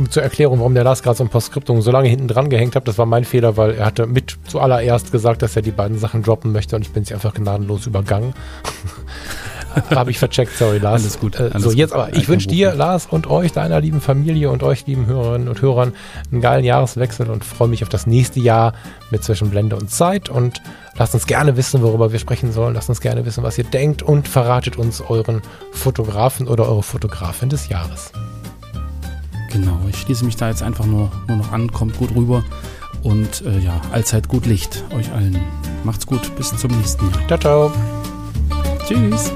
zur Erklärung, warum der Lars gerade so ein Postskriptum so lange hinten dran gehängt hat. Das war mein Fehler, weil er hatte mit zuallererst gesagt, dass er die beiden Sachen droppen möchte und ich bin sie einfach gnadenlos übergangen. Habe ich vercheckt, sorry, Lars. Alles gut, Äh, alles so, gut. jetzt aber, ich wünsche dir. Lars, und euch, deiner lieben Familie und euch, lieben Hörerinnen und Hörern, einen geilen Jahreswechsel und freue mich auf das nächste Jahr mit zwischen Blende und Zeit. Und lasst uns gerne wissen, worüber wir sprechen sollen. Lasst uns gerne wissen, was ihr denkt und verratet uns euren Fotografen oder eure Fotografin des Jahres. Genau, ich schließe mich da jetzt einfach nur, nur noch an, kommt gut rüber und äh, ja, allzeit gut Licht euch allen. Macht's gut, bis zum nächsten Jahr. Ciao, ciao. Tschüss.